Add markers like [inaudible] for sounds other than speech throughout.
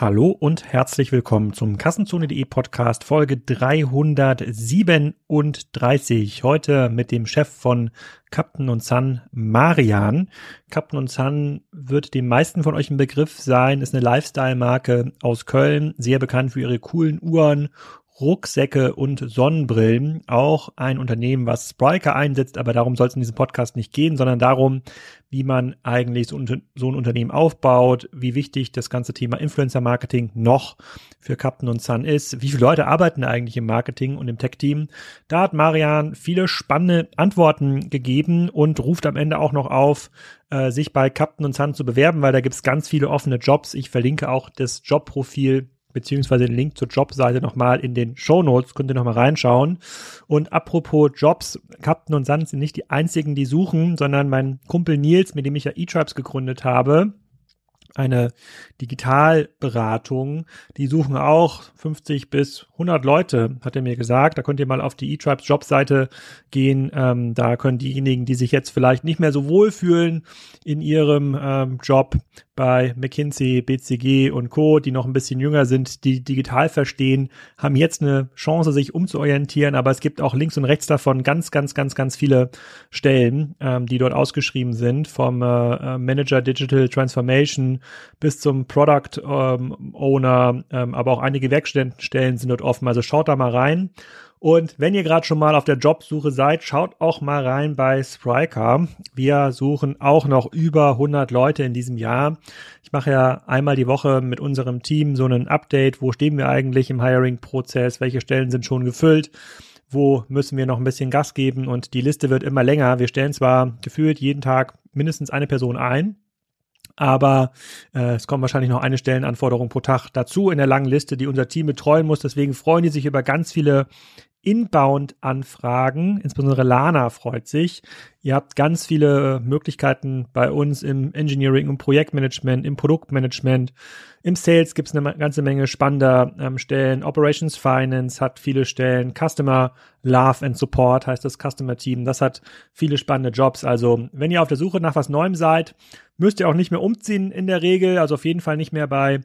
Hallo und herzlich willkommen zum Kassenzone.de Podcast Folge 337. Heute mit dem Chef von Captain und Sun, Marian. Captain und Sun wird dem meisten von euch ein Begriff sein, ist eine Lifestyle-Marke aus Köln, sehr bekannt für ihre coolen Uhren Rucksäcke und Sonnenbrillen. Auch ein Unternehmen, was Spriker einsetzt, aber darum soll es in diesem Podcast nicht gehen, sondern darum, wie man eigentlich so, ein Unternehmen aufbaut, wie wichtig das ganze Thema Influencer Marketing noch für Captain und Sun ist, wie viele Leute arbeiten eigentlich im Marketing und im Tech-Team. Da hat Marian viele spannende Antworten gegeben und ruft am Ende auch noch auf, äh, sich bei Captain und Sun zu bewerben, weil da gibt es ganz viele offene Jobs. Ich verlinke auch das Jobprofil beziehungsweise den Link zur Jobseite nochmal in den Show Notes, könnt ihr nochmal reinschauen. Und apropos Jobs, Captain und Sand sind nicht die einzigen, die suchen, sondern mein Kumpel Nils, mit dem ich ja eTribes gegründet habe, eine Digitalberatung. Die suchen auch 50 bis 100 Leute, hat er mir gesagt. Da könnt ihr mal auf die eTribes Jobseite gehen. Ähm, da können diejenigen, die sich jetzt vielleicht nicht mehr so wohl fühlen in ihrem ähm, Job bei McKinsey, BCG und Co., die noch ein bisschen jünger sind, die digital verstehen, haben jetzt eine Chance, sich umzuorientieren. Aber es gibt auch links und rechts davon ganz, ganz, ganz, ganz viele Stellen, ähm, die dort ausgeschrieben sind, vom äh, Manager Digital Transformation bis zum Product ähm, Owner, ähm, aber auch einige Werkstättenstellen sind dort offen. Also schaut da mal rein. Und wenn ihr gerade schon mal auf der Jobsuche seid, schaut auch mal rein bei Spryker. Wir suchen auch noch über 100 Leute in diesem Jahr. Ich mache ja einmal die Woche mit unserem Team so ein Update. Wo stehen wir eigentlich im Hiring-Prozess? Welche Stellen sind schon gefüllt? Wo müssen wir noch ein bisschen Gas geben? Und die Liste wird immer länger. Wir stellen zwar gefühlt jeden Tag mindestens eine Person ein, aber äh, es kommt wahrscheinlich noch eine Stellenanforderung pro Tag dazu in der langen Liste, die unser Team betreuen muss. Deswegen freuen die sich über ganz viele Inbound-Anfragen, insbesondere Lana freut sich. Ihr habt ganz viele Möglichkeiten bei uns im Engineering, im Projektmanagement, im Produktmanagement, im Sales gibt es eine ganze Menge spannender ähm, Stellen. Operations Finance hat viele Stellen. Customer Love and Support heißt das Customer Team. Das hat viele spannende Jobs. Also wenn ihr auf der Suche nach was Neuem seid, müsst ihr auch nicht mehr umziehen in der Regel. Also auf jeden Fall nicht mehr bei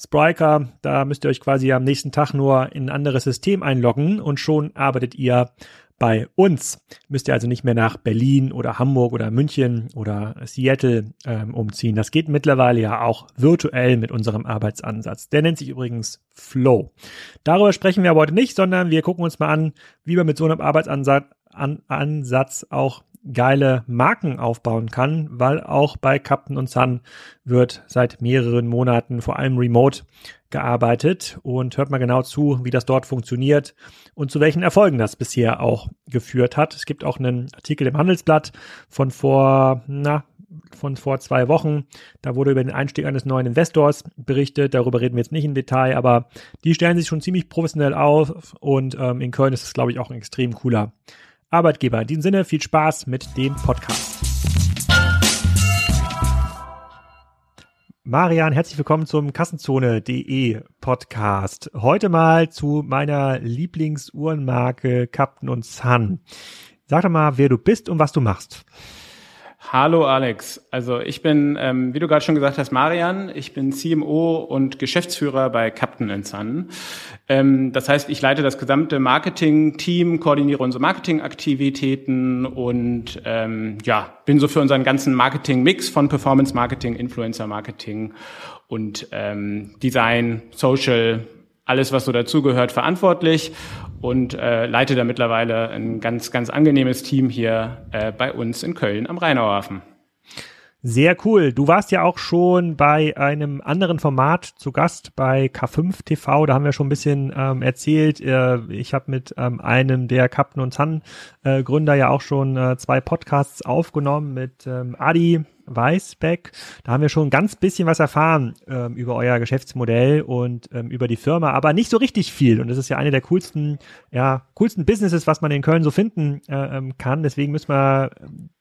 Spriker, da müsst ihr euch quasi am nächsten Tag nur in ein anderes System einloggen und schon arbeitet ihr bei uns. Müsst ihr also nicht mehr nach Berlin oder Hamburg oder München oder Seattle ähm, umziehen. Das geht mittlerweile ja auch virtuell mit unserem Arbeitsansatz. Der nennt sich übrigens Flow. Darüber sprechen wir aber heute nicht, sondern wir gucken uns mal an, wie man mit so einem Arbeitsansatz an, Ansatz auch geile Marken aufbauen kann, weil auch bei Captain und Sun wird seit mehreren Monaten vor allem remote gearbeitet und hört mal genau zu, wie das dort funktioniert und zu welchen Erfolgen das bisher auch geführt hat. Es gibt auch einen Artikel im Handelsblatt von vor, na, von vor zwei Wochen. Da wurde über den Einstieg eines neuen Investors berichtet. Darüber reden wir jetzt nicht im Detail, aber die stellen sich schon ziemlich professionell auf und ähm, in Köln ist es, glaube ich, auch ein extrem cooler Arbeitgeber. In diesem Sinne viel Spaß mit dem Podcast. Marian, herzlich willkommen zum Kassenzone.de Podcast. Heute mal zu meiner Lieblingsuhrenmarke Captain Sun. Sag doch mal, wer du bist und was du machst. Hallo Alex, also ich bin, ähm, wie du gerade schon gesagt hast, Marian. Ich bin CMO und Geschäftsführer bei Captain Sun. Ähm, das heißt, ich leite das gesamte Marketing-Team, koordiniere unsere Marketingaktivitäten und ähm, ja, bin so für unseren ganzen Marketing-Mix von Performance-Marketing, Influencer-Marketing und ähm, Design, Social, alles, was so dazugehört, verantwortlich und äh, leite da mittlerweile ein ganz, ganz angenehmes Team hier äh, bei uns in Köln am Rheinauhafen. Sehr cool. Du warst ja auch schon bei einem anderen Format zu Gast bei K5 TV. Da haben wir schon ein bisschen ähm, erzählt. Äh, ich habe mit ähm, einem der Captain und Sun äh, Gründer ja auch schon äh, zwei Podcasts aufgenommen mit ähm, Adi Weißbeck. Da haben wir schon ganz bisschen was erfahren ähm, über euer Geschäftsmodell und ähm, über die Firma, aber nicht so richtig viel. Und das ist ja eine der coolsten, ja, coolsten Businesses, was man in Köln so finden äh, ähm, kann. Deswegen müssen wir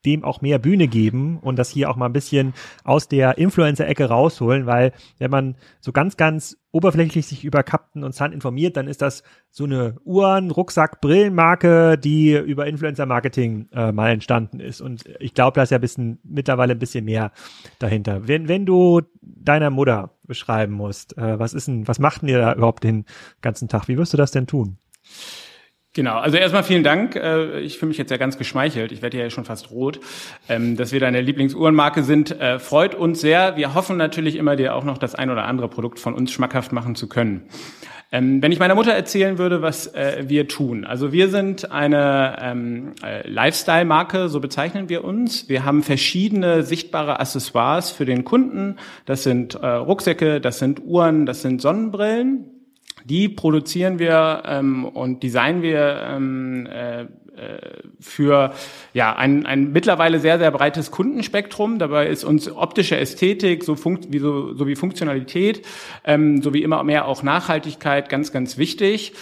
dem auch mehr Bühne geben und das hier auch mal ein bisschen aus der Influencer-Ecke rausholen, weil wenn man so ganz, ganz oberflächlich sich über Captain und Sun informiert, dann ist das so eine Uhren, Rucksack, Brillenmarke, die über Influencer-Marketing äh, mal entstanden ist. Und ich glaube, da ist ja ein bisschen, mittlerweile ein bisschen mehr dahinter. Wenn, wenn du deiner Mutter beschreiben musst, äh, was ist denn, was macht denn ihr da überhaupt den ganzen Tag? Wie wirst du das denn tun? Genau, also erstmal vielen Dank. Äh, ich fühle mich jetzt ja ganz geschmeichelt, ich werde ja schon fast rot, ähm, dass wir deine Lieblingsuhrenmarke sind. Äh, freut uns sehr. Wir hoffen natürlich immer, dir auch noch das ein oder andere Produkt von uns schmackhaft machen zu können. Ähm, wenn ich meiner Mutter erzählen würde, was äh, wir tun. Also wir sind eine ähm, Lifestyle-Marke, so bezeichnen wir uns. Wir haben verschiedene sichtbare Accessoires für den Kunden. Das sind Rucksäcke, das sind Uhren, das sind Sonnenbrillen. Die produzieren wir ähm, und designen wir ähm, äh, äh, für ja ein, ein mittlerweile sehr sehr breites Kundenspektrum. Dabei ist uns optische Ästhetik so funkt wie so, so wie Funktionalität ähm, sowie immer mehr auch Nachhaltigkeit ganz ganz wichtig.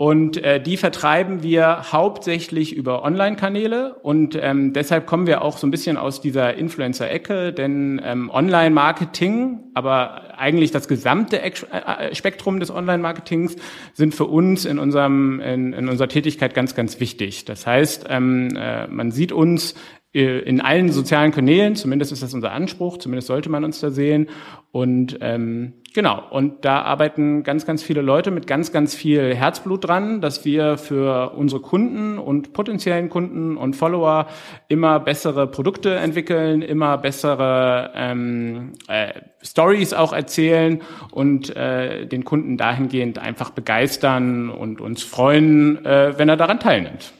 Und äh, die vertreiben wir hauptsächlich über Online-Kanäle und ähm, deshalb kommen wir auch so ein bisschen aus dieser Influencer-Ecke, denn ähm, Online-Marketing, aber eigentlich das gesamte äh, äh, Spektrum des Online-Marketings sind für uns in unserem in, in unserer Tätigkeit ganz ganz wichtig. Das heißt, ähm, äh, man sieht uns in allen sozialen Kanälen, zumindest ist das unser Anspruch, zumindest sollte man uns da sehen. Und ähm, genau, und da arbeiten ganz, ganz viele Leute mit ganz, ganz viel Herzblut dran, dass wir für unsere Kunden und potenziellen Kunden und Follower immer bessere Produkte entwickeln, immer bessere ähm, äh, Stories auch erzählen und äh, den Kunden dahingehend einfach begeistern und uns freuen, äh, wenn er daran teilnimmt.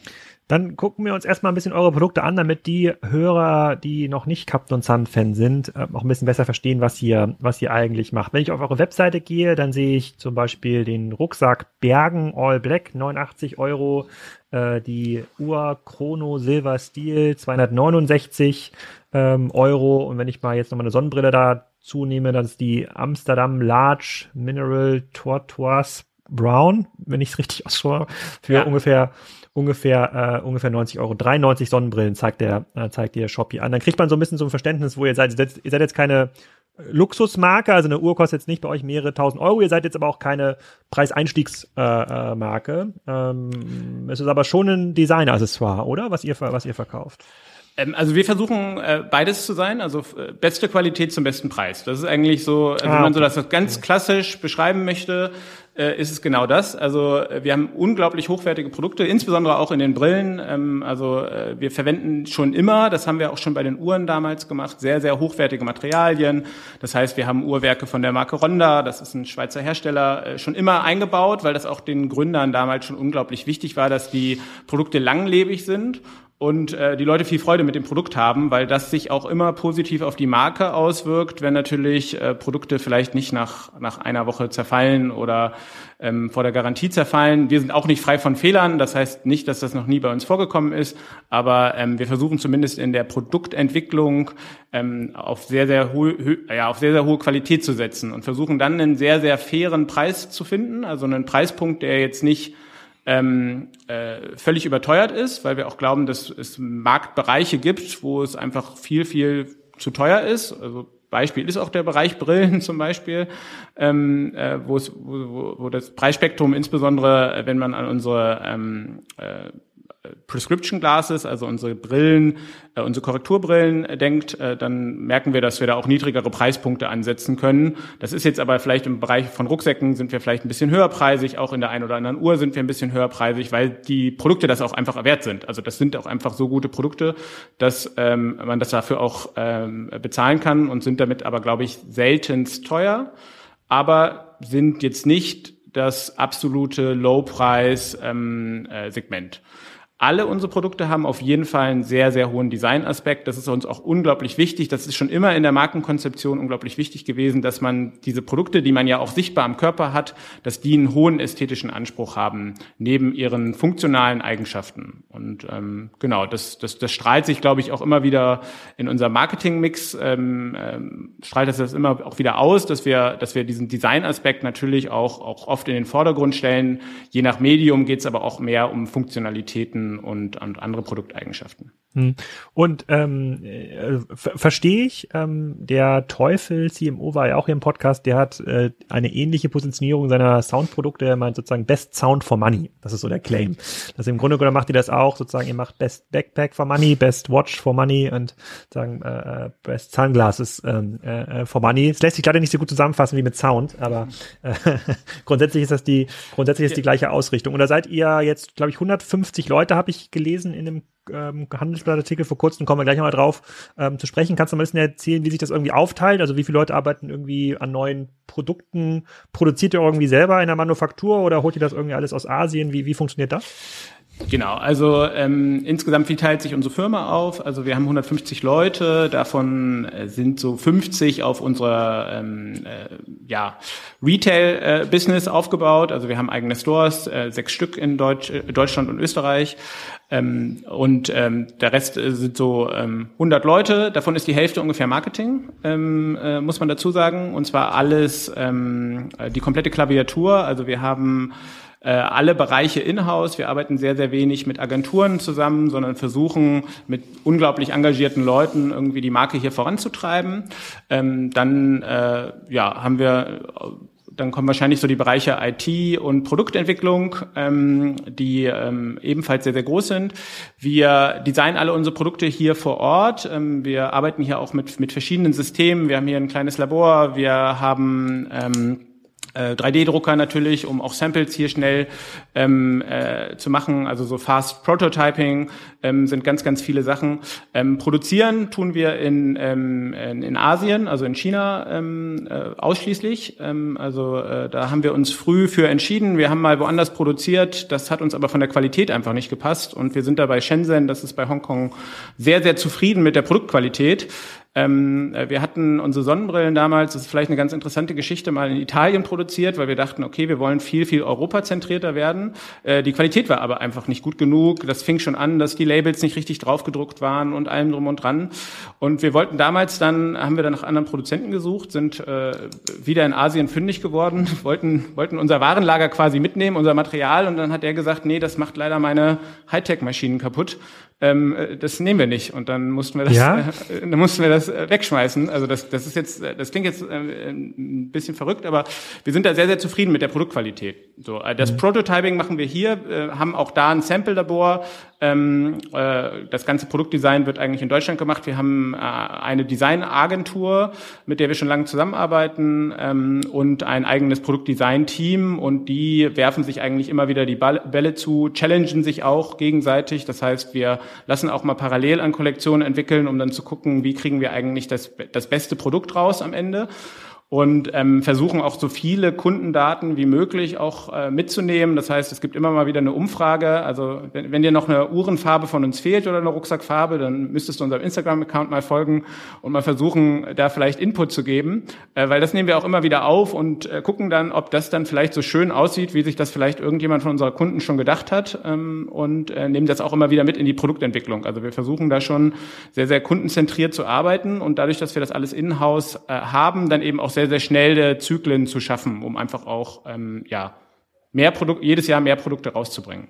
Dann gucken wir uns erstmal ein bisschen eure Produkte an, damit die Hörer, die noch nicht Captain Sun Fan sind, äh, auch ein bisschen besser verstehen, was ihr, was ihr eigentlich macht. Wenn ich auf eure Webseite gehe, dann sehe ich zum Beispiel den Rucksack Bergen All Black, 89 Euro, äh, die Uhr Chrono Silver Steel, 269 ähm, Euro. Und wenn ich mal jetzt nochmal eine Sonnenbrille dazu nehme, dann ist die Amsterdam Large Mineral Tortoise Brown, wenn ich es richtig [laughs] ausschaue, für ja. ungefähr ungefähr, äh, ungefähr 90 Euro. 93 Sonnenbrillen zeigt der, äh, zeigt der Shopee an. Dann kriegt man so ein bisschen so ein Verständnis, wo ihr seid. Ihr seid, ihr jetzt keine Luxusmarke, also eine Uhr kostet jetzt nicht bei euch mehrere tausend Euro, ihr seid jetzt aber auch keine Preiseinstiegsmarke. Äh, äh, ähm, es ist aber schon ein Designer-Accessoire, oder? Was ihr, was ihr verkauft. Ähm, also wir versuchen äh, beides zu sein, also äh, beste Qualität zum besten Preis. Das ist eigentlich so, also ah, wenn man so das ganz klassisch beschreiben möchte, äh, ist es genau das. Also äh, wir haben unglaublich hochwertige Produkte, insbesondere auch in den Brillen. Ähm, also äh, wir verwenden schon immer, das haben wir auch schon bei den Uhren damals gemacht, sehr, sehr hochwertige Materialien. Das heißt, wir haben Uhrwerke von der Marke Ronda, das ist ein Schweizer Hersteller, äh, schon immer eingebaut, weil das auch den Gründern damals schon unglaublich wichtig war, dass die Produkte langlebig sind und äh, die Leute viel Freude mit dem Produkt haben, weil das sich auch immer positiv auf die Marke auswirkt, wenn natürlich äh, Produkte vielleicht nicht nach, nach einer Woche zerfallen oder ähm, vor der Garantie zerfallen. Wir sind auch nicht frei von Fehlern, das heißt nicht, dass das noch nie bei uns vorgekommen ist, aber ähm, wir versuchen zumindest in der Produktentwicklung ähm, auf sehr, sehr hohe, ja, auf sehr, sehr hohe Qualität zu setzen und versuchen dann einen sehr, sehr fairen Preis zu finden, also einen Preispunkt, der jetzt nicht ähm, äh, völlig überteuert ist, weil wir auch glauben, dass es Marktbereiche gibt, wo es einfach viel, viel zu teuer ist. Also Beispiel ist auch der Bereich Brillen [laughs] zum Beispiel, ähm, äh, wo, wo, wo das Preisspektrum insbesondere, wenn man an unsere ähm, äh, Prescription Glasses, also unsere Brillen, äh, unsere Korrekturbrillen äh, denkt, äh, dann merken wir, dass wir da auch niedrigere Preispunkte ansetzen können. Das ist jetzt aber vielleicht im Bereich von Rucksäcken sind wir vielleicht ein bisschen höherpreisig, auch in der einen oder anderen Uhr sind wir ein bisschen höherpreisig, weil die Produkte das auch einfach wert sind. Also das sind auch einfach so gute Produkte, dass ähm, man das dafür auch ähm, bezahlen kann und sind damit aber, glaube ich, seltenst teuer, aber sind jetzt nicht das absolute Low-Preis-Segment. Ähm, äh, alle unsere Produkte haben auf jeden Fall einen sehr, sehr hohen Designaspekt. Das ist uns auch unglaublich wichtig. Das ist schon immer in der Markenkonzeption unglaublich wichtig gewesen, dass man diese Produkte, die man ja auch sichtbar am Körper hat, dass die einen hohen ästhetischen Anspruch haben, neben ihren funktionalen Eigenschaften. Und ähm, genau, das, das, das strahlt sich, glaube ich, auch immer wieder in unserem Marketingmix, ähm, ähm, strahlt das, das immer auch wieder aus, dass wir, dass wir diesen Designaspekt natürlich auch, auch oft in den Vordergrund stellen. Je nach Medium geht es aber auch mehr um Funktionalitäten und, und andere Produkteigenschaften. Hm. Und ähm, äh, verstehe ich, ähm, der Teufel CMO war ja auch hier im Podcast, der hat äh, eine ähnliche Positionierung seiner Soundprodukte, er meint sozusagen Best Sound for Money. Das ist so der Claim. Das im Grunde genommen macht ihr das auch, sozusagen, ihr macht Best Backpack for Money, Best Watch for Money und sagen äh, äh, Best Sunglasses ähm, äh, for Money. Es lässt sich leider nicht so gut zusammenfassen wie mit Sound, aber äh, [laughs] grundsätzlich ist das die grundsätzlich ist die gleiche Ausrichtung. Und da seid ihr jetzt, glaube ich, 150 Leute, habe ich gelesen in dem ähm, Handelsblattartikel vor kurzem, kommen wir gleich nochmal drauf ähm, zu sprechen. Kannst du mal ein bisschen erzählen, wie sich das irgendwie aufteilt? Also wie viele Leute arbeiten irgendwie an neuen Produkten? Produziert ihr irgendwie selber in der Manufaktur oder holt ihr das irgendwie alles aus Asien? Wie, wie funktioniert das? Genau, also ähm, insgesamt wie teilt sich unsere Firma auf? Also wir haben 150 Leute, davon äh, sind so 50 auf unserer ähm, äh, ja, Retail-Business äh, aufgebaut. Also wir haben eigene Stores, äh, sechs Stück in Deutsch, äh, Deutschland und Österreich. Ähm, und ähm, der Rest äh, sind so ähm, 100 Leute, davon ist die Hälfte ungefähr Marketing, ähm, äh, muss man dazu sagen. Und zwar alles, ähm, äh, die komplette Klaviatur. Also wir haben äh, alle Bereiche in-house. Wir arbeiten sehr, sehr wenig mit Agenturen zusammen, sondern versuchen mit unglaublich engagierten Leuten irgendwie die Marke hier voranzutreiben. Ähm, dann äh, ja, haben wir dann kommen wahrscheinlich so die Bereiche IT und Produktentwicklung, ähm, die ähm, ebenfalls sehr, sehr groß sind. Wir designen alle unsere Produkte hier vor Ort. Ähm, wir arbeiten hier auch mit, mit verschiedenen Systemen. Wir haben hier ein kleines Labor. Wir haben ähm, 3D-Drucker äh, natürlich, um auch Samples hier schnell ähm, äh, zu machen. Also so Fast Prototyping ähm, sind ganz, ganz viele Sachen. Ähm, produzieren tun wir in, ähm, in, in Asien, also in China ähm, äh, ausschließlich. Ähm, also äh, da haben wir uns früh für entschieden. Wir haben mal woanders produziert. Das hat uns aber von der Qualität einfach nicht gepasst. Und wir sind da bei Shenzhen, das ist bei Hongkong, sehr, sehr zufrieden mit der Produktqualität. Ähm, äh, wir hatten unsere Sonnenbrillen damals, das ist vielleicht eine ganz interessante Geschichte, mal in Italien produziert, weil wir dachten, okay, wir wollen viel, viel europazentrierter werden. Äh, die Qualität war aber einfach nicht gut genug. Das fing schon an, dass die Labels nicht richtig draufgedruckt waren und allem drum und dran. Und wir wollten damals dann, haben wir dann nach anderen Produzenten gesucht, sind äh, wieder in Asien fündig geworden, [laughs] wollten, wollten unser Warenlager quasi mitnehmen, unser Material. Und dann hat er gesagt, nee, das macht leider meine Hightech-Maschinen kaputt ähm, äh, das nehmen wir nicht. Und dann mussten wir das, ja? äh, [laughs] dann mussten wir das äh, wegschmeißen. Also das, das ist jetzt, äh, das klingt jetzt äh, ein bisschen verrückt, aber wir sind da sehr, sehr zufrieden mit der Produktqualität. So, äh, das mhm. Prototyping machen wir hier, haben auch da ein Sample-Labor. Ähm, äh, das ganze Produktdesign wird eigentlich in Deutschland gemacht. Wir haben äh, eine Designagentur, mit der wir schon lange zusammenarbeiten ähm, und ein eigenes Produktdesign-Team und die werfen sich eigentlich immer wieder die Bälle zu, challengen sich auch gegenseitig. Das heißt, wir lassen auch mal parallel an Kollektionen entwickeln, um dann zu gucken, wie kriegen wir eigentlich das, das beste Produkt raus am Ende und ähm, versuchen auch so viele Kundendaten wie möglich auch äh, mitzunehmen. Das heißt, es gibt immer mal wieder eine Umfrage. Also wenn, wenn dir noch eine Uhrenfarbe von uns fehlt oder eine Rucksackfarbe, dann müsstest du unserem Instagram-Account mal folgen und mal versuchen, da vielleicht Input zu geben, äh, weil das nehmen wir auch immer wieder auf und äh, gucken dann, ob das dann vielleicht so schön aussieht, wie sich das vielleicht irgendjemand von unserer Kunden schon gedacht hat ähm, und äh, nehmen das auch immer wieder mit in die Produktentwicklung. Also wir versuchen da schon sehr, sehr kundenzentriert zu arbeiten und dadurch, dass wir das alles in-house äh, haben, dann eben auch sehr sehr, sehr schnelle Zyklen zu schaffen, um einfach auch ähm, ja, mehr Produkt, jedes Jahr mehr Produkte rauszubringen.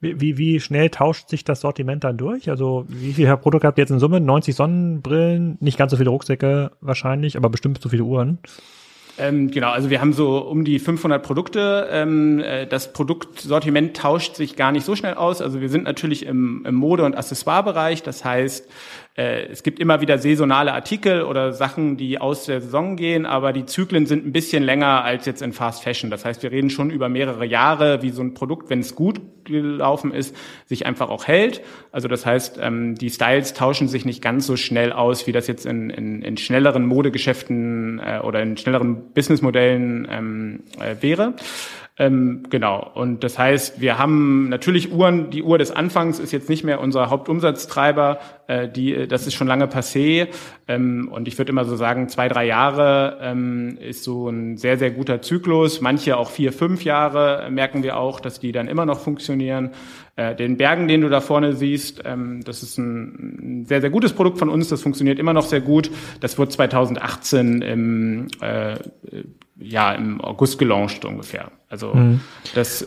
Wie, wie, wie schnell tauscht sich das Sortiment dann durch? Also wie viel Produkte habt ihr jetzt in Summe? 90 Sonnenbrillen, nicht ganz so viele Rucksäcke wahrscheinlich, aber bestimmt so viele Uhren. Ähm, genau, also wir haben so um die 500 Produkte. Ähm, äh, das Produktsortiment tauscht sich gar nicht so schnell aus. Also wir sind natürlich im, im Mode- und Accessoire-Bereich. Das heißt, äh, es gibt immer wieder saisonale Artikel oder Sachen, die aus der Saison gehen, aber die Zyklen sind ein bisschen länger als jetzt in Fast Fashion. Das heißt, wir reden schon über mehrere Jahre, wie so ein Produkt, wenn es gut gelaufen ist, sich einfach auch hält. Also das heißt, ähm, die Styles tauschen sich nicht ganz so schnell aus, wie das jetzt in, in, in schnelleren Modegeschäften äh, oder in schnelleren Businessmodellen ähm, äh, wäre. Ähm, genau. Und das heißt, wir haben natürlich Uhren. Die Uhr des Anfangs ist jetzt nicht mehr unser Hauptumsatztreiber. Äh, die, das ist schon lange passé. Ähm, und ich würde immer so sagen, zwei, drei Jahre ähm, ist so ein sehr, sehr guter Zyklus. Manche auch vier, fünf Jahre merken wir auch, dass die dann immer noch funktionieren. Äh, den Bergen, den du da vorne siehst, ähm, das ist ein, sehr, sehr gutes Produkt von uns. Das funktioniert immer noch sehr gut. Das wird 2018 im äh, ja im August gelauncht ungefähr. Also mhm. das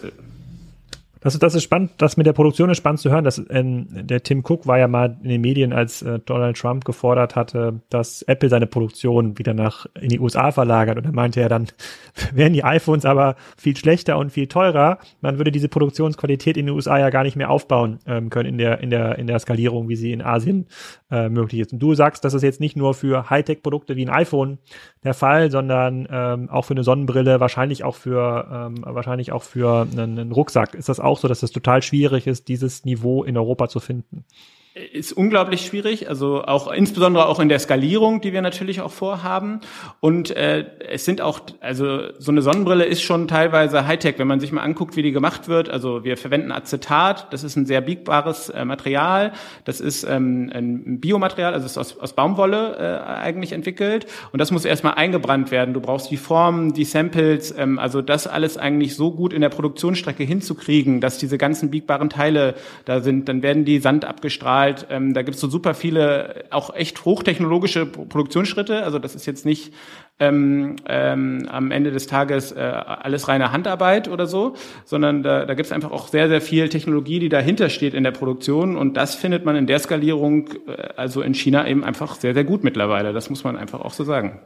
Das das ist spannend, das mit der Produktion ist spannend zu hören. Dass, ähm, der Tim Cook war ja mal in den Medien, als äh, Donald Trump gefordert hatte, dass Apple seine Produktion wieder nach in die USA verlagert. Und er meinte ja dann, [laughs] wären die iPhones aber viel schlechter und viel teurer, man würde diese Produktionsqualität in den USA ja gar nicht mehr aufbauen ähm, können in der, in der, in der Skalierung, wie sie in Asien äh, möglich ist. Und du sagst, das ist jetzt nicht nur für Hightech-Produkte wie ein iPhone der Fall, sondern ähm, auch für eine Sonnenbrille, wahrscheinlich auch für, ähm, wahrscheinlich auch für einen, einen Rucksack. Ist das auch auch so, dass es total schwierig ist, dieses Niveau in Europa zu finden ist unglaublich schwierig, also auch insbesondere auch in der Skalierung, die wir natürlich auch vorhaben. Und äh, es sind auch, also so eine Sonnenbrille ist schon teilweise Hightech, wenn man sich mal anguckt, wie die gemacht wird. Also wir verwenden Acetat, das ist ein sehr biegbares äh, Material, das ist ähm, ein Biomaterial, also ist aus, aus Baumwolle äh, eigentlich entwickelt. Und das muss erstmal eingebrannt werden. Du brauchst die Formen, die Samples, ähm, also das alles eigentlich so gut in der Produktionsstrecke hinzukriegen, dass diese ganzen biegbaren Teile da sind. Dann werden die Sand abgestrahlt halt, ähm, da gibt es so super viele, auch echt hochtechnologische Produktionsschritte. Also das ist jetzt nicht ähm, ähm, am Ende des Tages äh, alles reine Handarbeit oder so, sondern da, da gibt es einfach auch sehr, sehr viel Technologie, die dahinter steht in der Produktion. Und das findet man in der Skalierung, äh, also in China eben einfach sehr, sehr gut mittlerweile. Das muss man einfach auch so sagen.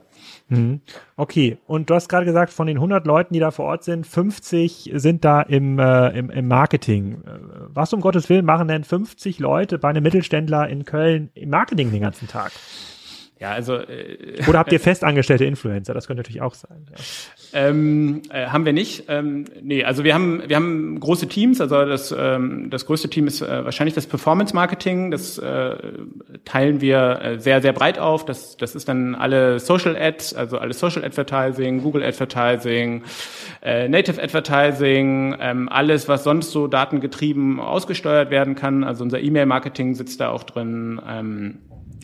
Mhm. Okay, und du hast gerade gesagt, von den 100 Leuten, die da vor Ort sind, 50 sind da im, äh, im, im Marketing. Äh, was um Gottes Willen machen denn 50 Leute bei einem Mittelständler in Köln im Marketing den ganzen Tag? Ja, also äh, oder habt ihr festangestellte Influencer? Das könnte natürlich auch sein. Ja. Ähm, äh, haben wir nicht. Ähm, nee, also wir haben wir haben große Teams. Also das ähm, das größte Team ist äh, wahrscheinlich das Performance Marketing. Das äh, teilen wir äh, sehr sehr breit auf. Das das ist dann alle Social Ads, also alles Social Advertising, Google Advertising, äh, Native Advertising, ähm, alles was sonst so datengetrieben ausgesteuert werden kann. Also unser E-Mail Marketing sitzt da auch drin. Ähm,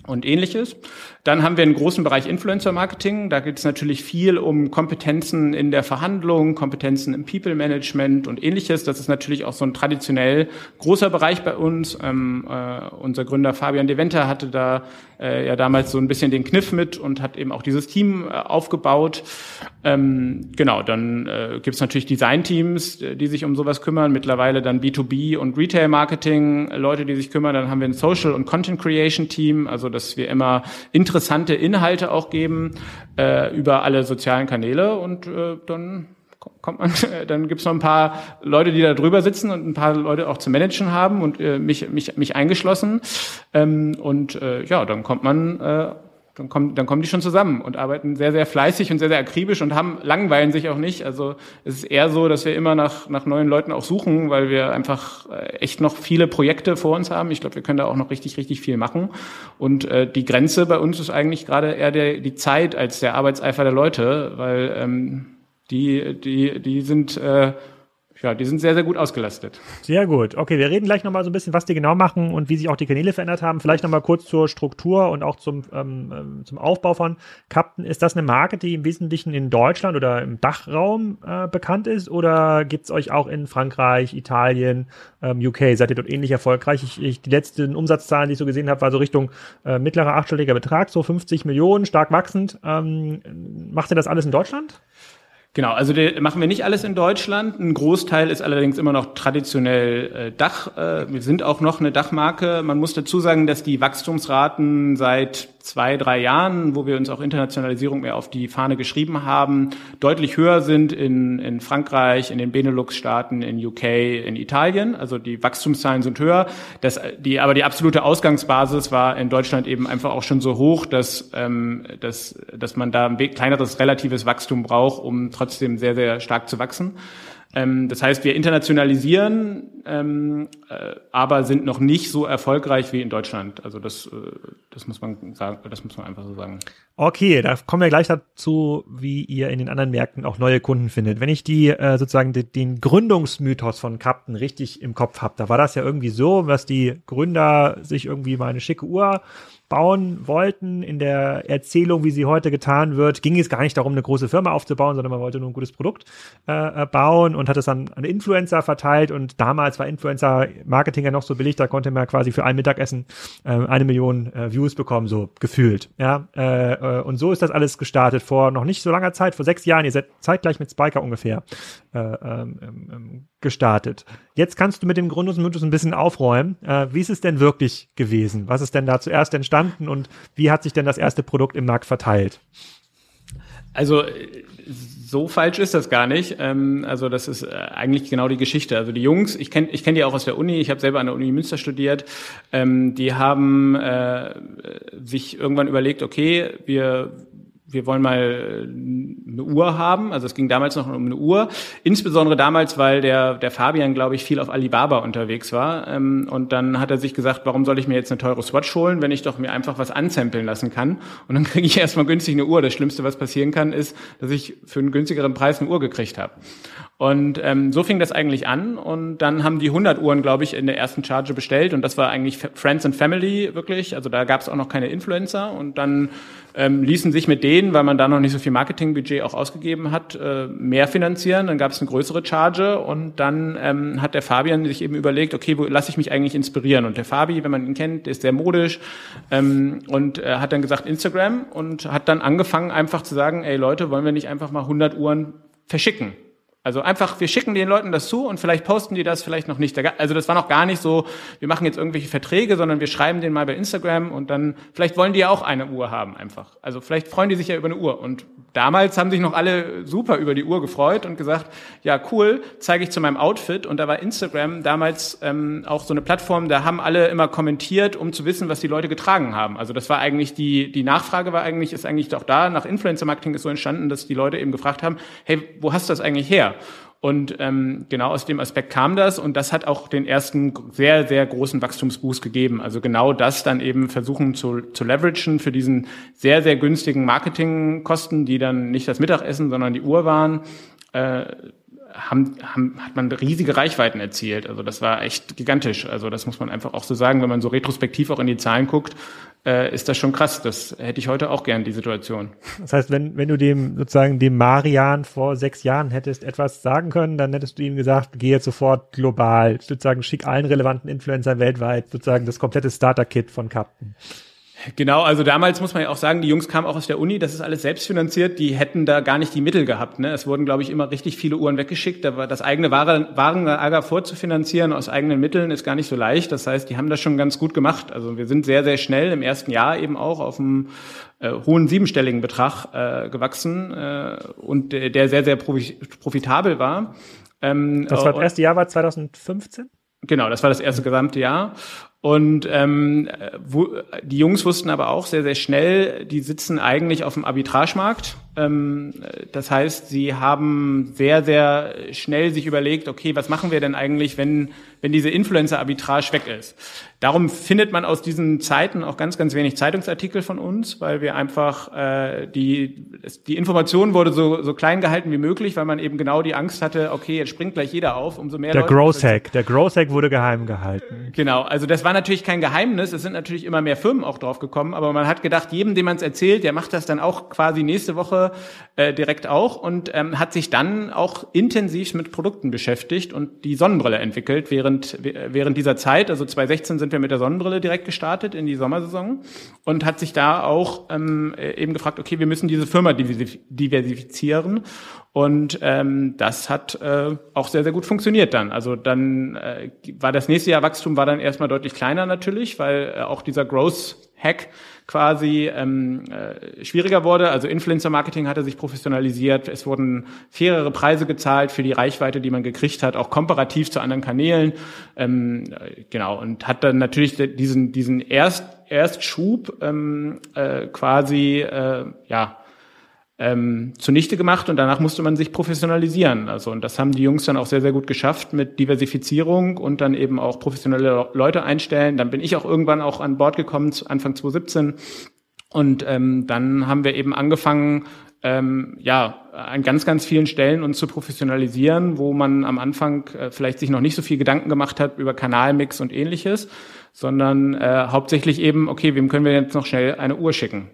und ähnliches. Dann haben wir einen großen Bereich Influencer Marketing. Da geht es natürlich viel um Kompetenzen in der Verhandlung, Kompetenzen im People Management und ähnliches. Das ist natürlich auch so ein traditionell großer Bereich bei uns. Ähm, äh, unser Gründer Fabian De Venter hatte da äh, ja damals so ein bisschen den Kniff mit und hat eben auch dieses Team äh, aufgebaut. Ähm, genau, dann äh, gibt es natürlich Design-Teams, äh, die sich um sowas kümmern. Mittlerweile dann B2B und Retail-Marketing, äh, Leute, die sich kümmern. Dann haben wir ein Social- und Content-Creation-Team, also dass wir immer interessante Inhalte auch geben äh, über alle sozialen Kanäle und äh, dann kommt man, dann gibt's noch ein paar Leute, die da drüber sitzen und ein paar Leute auch zu managen haben und äh, mich, mich, mich eingeschlossen. Ähm, und äh, ja, dann kommt man, äh, dann kommen, dann kommen die schon zusammen und arbeiten sehr, sehr fleißig und sehr, sehr akribisch und haben, langweilen sich auch nicht. Also es ist eher so, dass wir immer nach, nach neuen Leuten auch suchen, weil wir einfach äh, echt noch viele Projekte vor uns haben. Ich glaube, wir können da auch noch richtig, richtig viel machen. Und äh, die Grenze bei uns ist eigentlich gerade eher der, die Zeit als der Arbeitseifer der Leute, weil ähm, die, die, die sind, äh, ja, die sind sehr, sehr gut ausgelastet. Sehr gut. Okay, wir reden gleich nochmal so ein bisschen, was die genau machen und wie sich auch die Kanäle verändert haben. Vielleicht nochmal kurz zur Struktur und auch zum, ähm, ähm, zum Aufbau von Captain. Ist das eine Marke, die im Wesentlichen in Deutschland oder im Dachraum äh, bekannt ist oder gibt's euch auch in Frankreich, Italien, ähm, UK? Seid ihr dort ähnlich erfolgreich? Ich, ich, die letzten Umsatzzahlen, die ich so gesehen habe, war so Richtung äh, mittlerer achtstelliger Betrag, so 50 Millionen, stark wachsend. Ähm, macht ihr das alles in Deutschland? Genau, also machen wir nicht alles in Deutschland. Ein Großteil ist allerdings immer noch traditionell äh, Dach. Äh, wir sind auch noch eine Dachmarke. Man muss dazu sagen, dass die Wachstumsraten seit zwei, drei Jahren, wo wir uns auch Internationalisierung mehr auf die Fahne geschrieben haben, deutlich höher sind in, in Frankreich, in den Benelux-Staaten, in UK, in Italien. Also die Wachstumszahlen sind höher. Das, die, aber die absolute Ausgangsbasis war in Deutschland eben einfach auch schon so hoch, dass, ähm, dass, dass man da ein kleineres relatives Wachstum braucht, um trotzdem sehr, sehr stark zu wachsen. Ähm, das heißt, wir internationalisieren, ähm, äh, aber sind noch nicht so erfolgreich wie in Deutschland. Also das, äh, das muss man sagen, das muss man einfach so sagen. Okay, da kommen wir gleich dazu, wie ihr in den anderen Märkten auch neue Kunden findet. Wenn ich die äh, sozusagen den Gründungsmythos von Captain richtig im Kopf habe, da war das ja irgendwie so, dass die Gründer sich irgendwie mal eine schicke Uhr bauen wollten. In der Erzählung, wie sie heute getan wird, ging es gar nicht darum, eine große Firma aufzubauen, sondern man wollte nur ein gutes Produkt äh, äh, bauen und hat es dann an Influencer verteilt. Und damals war Influencer-Marketing ja noch so billig, da konnte man quasi für ein Mittagessen äh, eine Million äh, Views bekommen, so gefühlt. Ja, äh, äh, und so ist das alles gestartet vor noch nicht so langer Zeit, vor sechs Jahren. Ihr seid zeitgleich mit Spiker ungefähr äh, ähm, ähm, gestartet. Jetzt kannst du mit dem Gründungs Mythos ein bisschen aufräumen. Äh, wie ist es denn wirklich gewesen? Was ist denn da zuerst entstanden und wie hat sich denn das erste Produkt im Markt verteilt? Also so falsch ist das gar nicht. Ähm, also das ist äh, eigentlich genau die Geschichte. Also die Jungs, ich kenne ich kenn die auch aus der Uni, ich habe selber an der Uni Münster studiert, ähm, die haben äh, sich irgendwann überlegt, okay, wir wir wollen mal äh, eine Uhr haben. Also es ging damals noch um eine Uhr. Insbesondere damals, weil der, der Fabian, glaube ich, viel auf Alibaba unterwegs war. Ähm, und dann hat er sich gesagt, warum soll ich mir jetzt eine teure Swatch holen, wenn ich doch mir einfach was ansampeln lassen kann? Und dann [laughs] kriege ich erstmal günstig eine Uhr. Das Schlimmste, was passieren kann, ist, dass ich für einen günstigeren Preis eine Uhr gekriegt habe. Und ähm, so fing das eigentlich an. Und dann haben die 100 Uhren, glaube ich, in der ersten Charge bestellt. Und das war eigentlich Friends and Family wirklich. Also da gab es auch noch keine Influencer. Und dann ähm, ließen sich mit denen, weil man da noch nicht so viel Marketingbudget auch ausgegeben hat, äh, mehr finanzieren. Dann gab es eine größere Charge und dann ähm, hat der Fabian sich eben überlegt, okay, wo lasse ich mich eigentlich inspirieren? Und der Fabi, wenn man ihn kennt, ist sehr modisch ähm, und äh, hat dann gesagt Instagram und hat dann angefangen einfach zu sagen, ey Leute, wollen wir nicht einfach mal 100 Uhren verschicken? Also einfach, wir schicken den Leuten das zu und vielleicht posten die das, vielleicht noch nicht. Also das war noch gar nicht so, wir machen jetzt irgendwelche Verträge, sondern wir schreiben den mal bei Instagram und dann, vielleicht wollen die ja auch eine Uhr haben einfach. Also vielleicht freuen die sich ja über eine Uhr. Und damals haben sich noch alle super über die Uhr gefreut und gesagt, ja cool, zeige ich zu meinem Outfit. Und da war Instagram damals ähm, auch so eine Plattform, da haben alle immer kommentiert, um zu wissen, was die Leute getragen haben. Also das war eigentlich die, die Nachfrage war eigentlich, ist eigentlich auch da, nach Influencer-Marketing ist so entstanden, dass die Leute eben gefragt haben, hey, wo hast du das eigentlich her? Und ähm, genau aus dem Aspekt kam das und das hat auch den ersten sehr, sehr großen Wachstumsboost gegeben. Also genau das dann eben versuchen zu, zu leveragen für diesen sehr, sehr günstigen Marketingkosten, die dann nicht das Mittagessen, sondern die Uhr waren. Äh, haben, haben, hat man riesige Reichweiten erzielt. Also das war echt gigantisch. Also das muss man einfach auch so sagen, wenn man so retrospektiv auch in die Zahlen guckt, äh, ist das schon krass. Das hätte ich heute auch gern, die Situation. Das heißt, wenn, wenn du dem sozusagen dem Marian vor sechs Jahren hättest etwas sagen können, dann hättest du ihm gesagt, geh jetzt sofort global, sozusagen schick allen relevanten Influencern weltweit sozusagen das komplette Starter-Kit von Captain. Genau, also damals muss man ja auch sagen, die Jungs kamen auch aus der Uni, das ist alles selbstfinanziert, die hätten da gar nicht die Mittel gehabt. Ne? Es wurden, glaube ich, immer richtig viele Uhren weggeschickt. Da war das eigene Warenlager vorzufinanzieren aus eigenen Mitteln ist gar nicht so leicht. Das heißt, die haben das schon ganz gut gemacht. Also wir sind sehr, sehr schnell im ersten Jahr eben auch auf einem äh, hohen siebenstelligen Betrag äh, gewachsen äh, und der, sehr, sehr profitabel war. Ähm, das war das erste Jahr war 2015? Genau, das war das erste gesamte Jahr. Und ähm, wo, die Jungs wussten aber auch sehr, sehr schnell, die sitzen eigentlich auf dem Arbitragemarkt. Ähm, das heißt, sie haben sehr, sehr schnell sich überlegt, okay, was machen wir denn eigentlich, wenn, wenn diese Influencer-Arbitrage weg ist? Darum findet man aus diesen Zeiten auch ganz, ganz wenig Zeitungsartikel von uns, weil wir einfach äh, die, die Information wurde so, so klein gehalten wie möglich, weil man eben genau die Angst hatte, okay, jetzt springt gleich jeder auf, umso mehr Der Leute, Growth Hack, der Growth Hack wurde geheim gehalten. Genau, also das war natürlich kein Geheimnis, es sind natürlich immer mehr Firmen auch drauf gekommen, aber man hat gedacht, jedem, dem man es erzählt, der macht das dann auch quasi nächste Woche äh, direkt auch und ähm, hat sich dann auch intensiv mit Produkten beschäftigt und die Sonnenbrille entwickelt während, während dieser Zeit, also 2016 sind wir mit der Sonnenbrille direkt gestartet in die Sommersaison und hat sich da auch ähm, eben gefragt, okay, wir müssen diese Firma diversifizieren und ähm, das hat äh, auch sehr, sehr gut funktioniert dann. Also dann äh, war das nächste Jahr Wachstum war dann erstmal deutlich kleiner natürlich, weil äh, auch dieser Growth Hack quasi ähm, äh, schwieriger wurde. Also Influencer-Marketing hatte sich professionalisiert. Es wurden fairere Preise gezahlt für die Reichweite, die man gekriegt hat, auch komparativ zu anderen Kanälen. Ähm, äh, genau, und hat dann natürlich diesen, diesen Erst, Erstschub ähm, äh, quasi, äh, ja, ähm, zunichte gemacht und danach musste man sich professionalisieren. Also und das haben die Jungs dann auch sehr, sehr gut geschafft mit Diversifizierung und dann eben auch professionelle Leute einstellen. Dann bin ich auch irgendwann auch an Bord gekommen, Anfang 2017. Und ähm, dann haben wir eben angefangen, ähm, ja, an ganz, ganz vielen Stellen uns zu professionalisieren, wo man am Anfang äh, vielleicht sich noch nicht so viel Gedanken gemacht hat über Kanalmix und ähnliches, sondern äh, hauptsächlich eben, okay, wem können wir jetzt noch schnell eine Uhr schicken?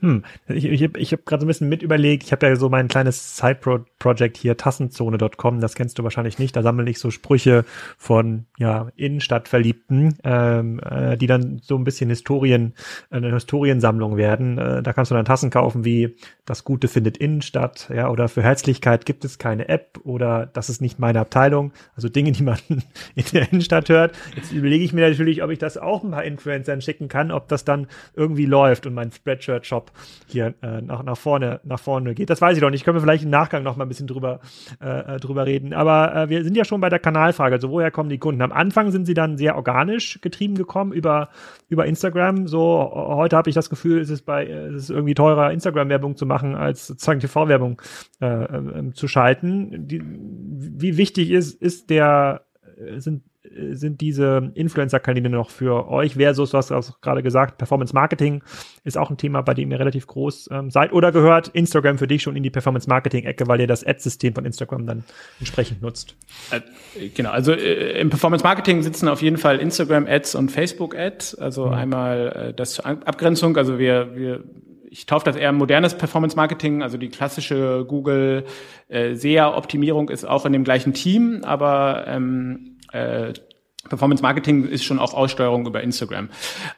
Hm, ich, ich, ich habe gerade so ein bisschen mit überlegt, ich habe ja so mein kleines Side-Project hier, tassenzone.com, das kennst du wahrscheinlich nicht, da sammle ich so Sprüche von ja, Innenstadtverliebten, ähm, äh, die dann so ein bisschen Historien, eine Historiensammlung werden. Äh, da kannst du dann Tassen kaufen wie das Gute findet Innenstadt, ja, oder für Herzlichkeit gibt es keine App oder das ist nicht meine Abteilung. Also Dinge, die man [laughs] in der Innenstadt hört. Jetzt überlege ich mir natürlich, ob ich das auch ein paar Influencern schicken kann, ob das dann irgendwie läuft und mein Spreadshirt-Shop hier äh, nach, nach, vorne, nach vorne geht. Das weiß ich doch nicht. Können wir vielleicht im Nachgang noch mal ein bisschen drüber, äh, äh, drüber reden. Aber äh, wir sind ja schon bei der Kanalfrage. Also woher kommen die Kunden? Am Anfang sind sie dann sehr organisch getrieben gekommen über, über Instagram. So heute habe ich das Gefühl, es ist bei es ist irgendwie teurer, Instagram-Werbung zu machen, als sozusagen TV-Werbung äh, äh, zu schalten. Die, wie wichtig ist, ist der, äh, sind sind diese Influencer-Kanäle noch für euch? Versus, du hast gerade gesagt, Performance Marketing ist auch ein Thema, bei dem ihr relativ groß ähm, seid. Oder gehört Instagram für dich schon in die Performance Marketing-Ecke, weil ihr das Ad-System von Instagram dann entsprechend nutzt? Äh, genau, also äh, im Performance Marketing sitzen auf jeden Fall Instagram-Ads und Facebook-Ads, also mhm. einmal äh, das zur Abgrenzung, also wir, wir ich taufe das eher modernes Performance Marketing, also die klassische Google äh, SEA Optimierung ist auch in dem gleichen Team, aber ähm, äh, Performance Marketing ist schon auch Aussteuerung über Instagram.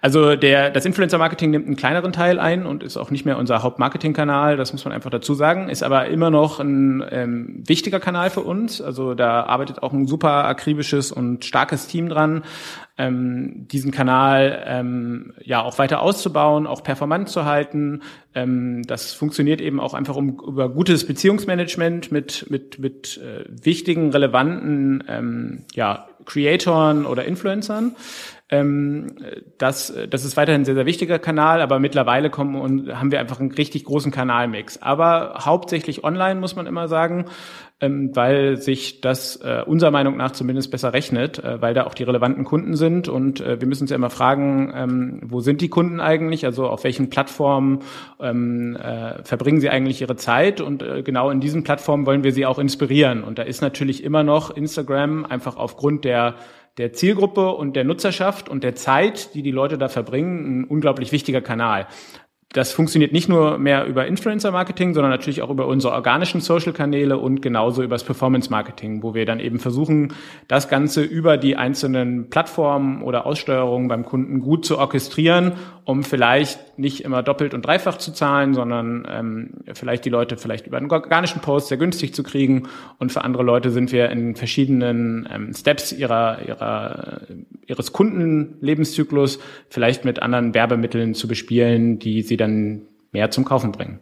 Also der, das Influencer Marketing nimmt einen kleineren Teil ein und ist auch nicht mehr unser Hauptmarketingkanal, das muss man einfach dazu sagen, ist aber immer noch ein ähm, wichtiger Kanal für uns. Also da arbeitet auch ein super akribisches und starkes Team dran, ähm, diesen Kanal ähm, ja auch weiter auszubauen, auch performant zu halten. Ähm, das funktioniert eben auch einfach um, über gutes Beziehungsmanagement mit mit mit äh, wichtigen, relevanten ähm, ja Creatoren oder Influencern. Ähm, das, das ist weiterhin ein sehr, sehr wichtiger Kanal, aber mittlerweile kommen und haben wir einfach einen richtig großen Kanalmix. Aber hauptsächlich online, muss man immer sagen, ähm, weil sich das äh, unserer Meinung nach zumindest besser rechnet, äh, weil da auch die relevanten Kunden sind. Und äh, wir müssen uns ja immer fragen, ähm, wo sind die Kunden eigentlich? Also auf welchen Plattformen ähm, äh, verbringen sie eigentlich ihre Zeit? Und äh, genau in diesen Plattformen wollen wir sie auch inspirieren. Und da ist natürlich immer noch Instagram einfach aufgrund der der Zielgruppe und der Nutzerschaft und der Zeit, die die Leute da verbringen, ein unglaublich wichtiger Kanal. Das funktioniert nicht nur mehr über Influencer-Marketing, sondern natürlich auch über unsere organischen Social-Kanäle und genauso über das Performance-Marketing, wo wir dann eben versuchen, das Ganze über die einzelnen Plattformen oder Aussteuerungen beim Kunden gut zu orchestrieren, um vielleicht nicht immer doppelt und dreifach zu zahlen, sondern ähm, vielleicht die Leute vielleicht über einen organischen Post sehr günstig zu kriegen. Und für andere Leute sind wir in verschiedenen ähm, Steps ihrer, ihrer, ihres Kundenlebenszyklus vielleicht mit anderen Werbemitteln zu bespielen, die sie dann mehr zum Kaufen bringen.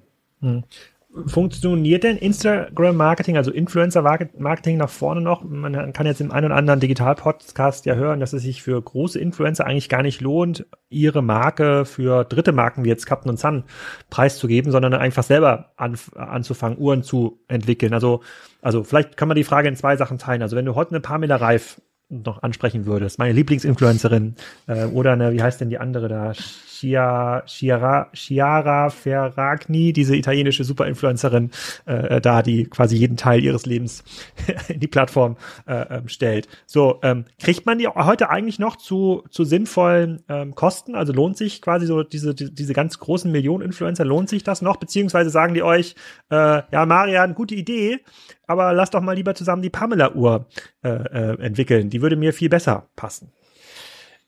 Funktioniert denn Instagram-Marketing, also Influencer-Marketing nach vorne noch? Man kann jetzt im einen oder anderen Digital-Podcast ja hören, dass es sich für große Influencer eigentlich gar nicht lohnt, ihre Marke für dritte Marken wie jetzt Captain und Sun preiszugeben, sondern einfach selber an, anzufangen, Uhren zu entwickeln. Also, also vielleicht kann man die Frage in zwei Sachen teilen. Also wenn du heute eine Pamela Reif noch ansprechen würdest, meine Lieblingsinfluencerin, äh, oder eine, wie heißt denn die andere da? Chia, Chiara, Chiara Ferragni, diese italienische Superinfluencerin, äh, da, die quasi jeden Teil ihres Lebens [laughs] in die Plattform äh, ähm, stellt. So, ähm, kriegt man die heute eigentlich noch zu, zu sinnvollen ähm, Kosten? Also lohnt sich quasi so diese, die, diese ganz großen Millionen-Influencer, lohnt sich das noch? Beziehungsweise sagen die euch, äh, ja, Marian, gute Idee, aber lass doch mal lieber zusammen die Pamela-Uhr äh, äh, entwickeln. Die würde mir viel besser passen.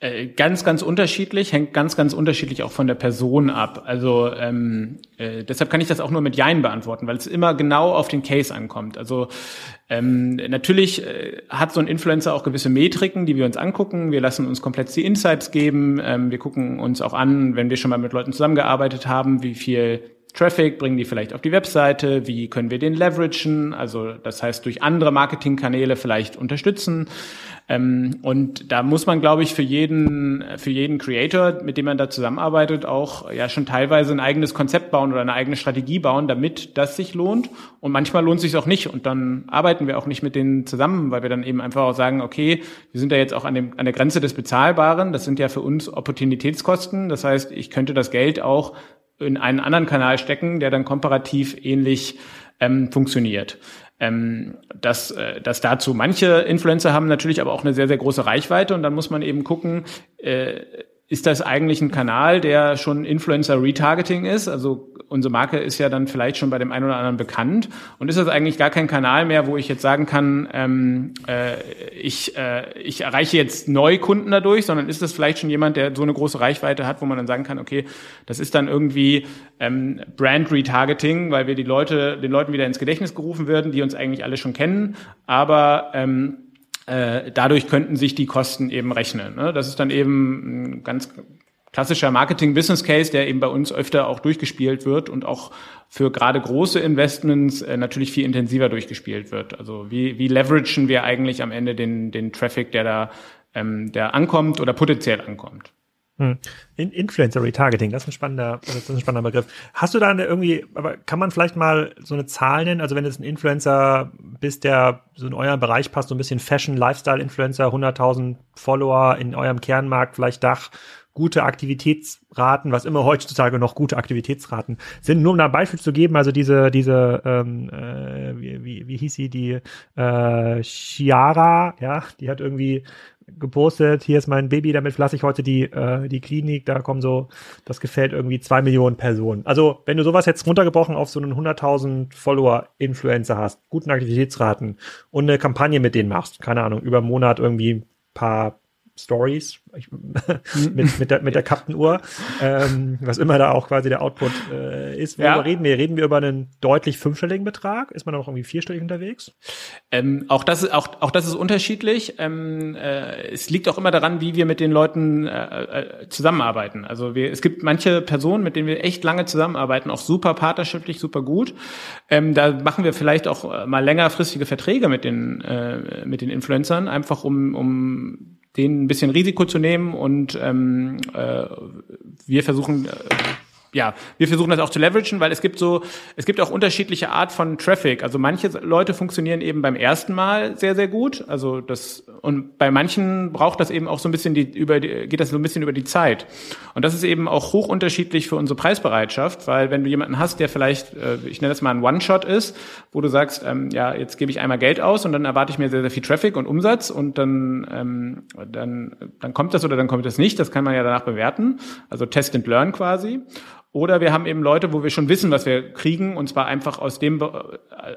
Äh, ganz, ganz unterschiedlich, hängt ganz, ganz unterschiedlich auch von der Person ab. Also ähm, äh, deshalb kann ich das auch nur mit Jein beantworten, weil es immer genau auf den Case ankommt. Also ähm, natürlich äh, hat so ein Influencer auch gewisse Metriken, die wir uns angucken. Wir lassen uns komplett die Insights geben. Ähm, wir gucken uns auch an, wenn wir schon mal mit Leuten zusammengearbeitet haben, wie viel Traffic bringen die vielleicht auf die Webseite, wie können wir den leveragen, also das heißt durch andere Marketingkanäle vielleicht unterstützen. Ähm, und da muss man, glaube ich, für jeden, für jeden Creator, mit dem man da zusammenarbeitet, auch ja schon teilweise ein eigenes Konzept bauen oder eine eigene Strategie bauen, damit das sich lohnt. Und manchmal lohnt es sich auch nicht. Und dann arbeiten wir auch nicht mit denen zusammen, weil wir dann eben einfach auch sagen, okay, wir sind da jetzt auch an, dem, an der Grenze des Bezahlbaren. Das sind ja für uns Opportunitätskosten. Das heißt, ich könnte das Geld auch in einen anderen Kanal stecken, der dann komparativ ähnlich ähm, funktioniert. Ähm, dass, äh, dass dazu manche Influencer haben natürlich aber auch eine sehr, sehr große Reichweite und dann muss man eben gucken, äh, ist das eigentlich ein Kanal, der schon Influencer-Retargeting ist? Also unsere Marke ist ja dann vielleicht schon bei dem einen oder anderen bekannt. Und ist das eigentlich gar kein Kanal mehr, wo ich jetzt sagen kann, ähm, äh, ich, äh, ich erreiche jetzt Neukunden dadurch, sondern ist das vielleicht schon jemand, der so eine große Reichweite hat, wo man dann sagen kann, okay, das ist dann irgendwie ähm, Brand-Retargeting, weil wir die Leute, den Leuten wieder ins Gedächtnis gerufen werden, die uns eigentlich alle schon kennen, aber ähm, äh, dadurch könnten sich die Kosten eben rechnen. Ne? Das ist dann eben ein ganz klassischer Marketing-Business-Case, der eben bei uns öfter auch durchgespielt wird und auch für gerade große Investments äh, natürlich viel intensiver durchgespielt wird. Also wie, wie leveragen wir eigentlich am Ende den, den Traffic, der da ähm, der ankommt oder potenziell ankommt? Hm. Influencer Retargeting, das ist ein spannender, das ist ein spannender Begriff. Hast du da eine irgendwie, aber kann man vielleicht mal so eine Zahl nennen? Also wenn es ein Influencer bist, der so in euren Bereich passt, so ein bisschen Fashion, Lifestyle Influencer, 100.000 Follower in eurem Kernmarkt, vielleicht Dach, gute Aktivitätsraten, was immer heutzutage noch gute Aktivitätsraten sind. Nur um da ein Beispiel zu geben, also diese, diese, ähm, äh, wie, wie, wie hieß sie, die äh, Chiara, ja, die hat irgendwie gepostet, hier ist mein Baby, damit verlasse ich heute die, äh, die Klinik, da kommen so, das gefällt irgendwie zwei Millionen Personen. Also, wenn du sowas jetzt runtergebrochen auf so einen 100.000 Follower-Influencer hast, guten Aktivitätsraten und eine Kampagne mit denen machst, keine Ahnung, über einen Monat irgendwie paar Stories ich, mit, mit der, mit der Kaptenuhr, ähm, was immer da auch quasi der Output äh, ist. Worüber ja. reden wir? Reden wir über einen deutlich fünfstelligen Betrag? Ist man auch irgendwie vierstellig unterwegs? Ähm, auch, das ist, auch, auch das ist unterschiedlich. Ähm, äh, es liegt auch immer daran, wie wir mit den Leuten äh, äh, zusammenarbeiten. Also wir, es gibt manche Personen, mit denen wir echt lange zusammenarbeiten, auch super partnerschaftlich, super gut. Ähm, da machen wir vielleicht auch mal längerfristige Verträge mit den, äh, mit den Influencern, einfach um, um denen ein bisschen Risiko zu nehmen und ähm, äh, wir versuchen äh, ja, wir versuchen das auch zu leveragen, weil es gibt so, es gibt auch unterschiedliche Art von Traffic. Also manche Leute funktionieren eben beim ersten Mal sehr, sehr gut. Also das, und bei manchen braucht das eben auch so ein bisschen die, über die, geht das so ein bisschen über die Zeit. Und das ist eben auch hoch unterschiedlich für unsere Preisbereitschaft, weil wenn du jemanden hast, der vielleicht, äh, ich nenne das mal ein One-Shot ist, wo du sagst, ähm, ja, jetzt gebe ich einmal Geld aus und dann erwarte ich mir sehr, sehr viel Traffic und Umsatz und dann, ähm, dann, dann kommt das oder dann kommt das nicht. Das kann man ja danach bewerten. Also Test and Learn quasi. Oder wir haben eben Leute, wo wir schon wissen, was wir kriegen, und zwar einfach aus dem,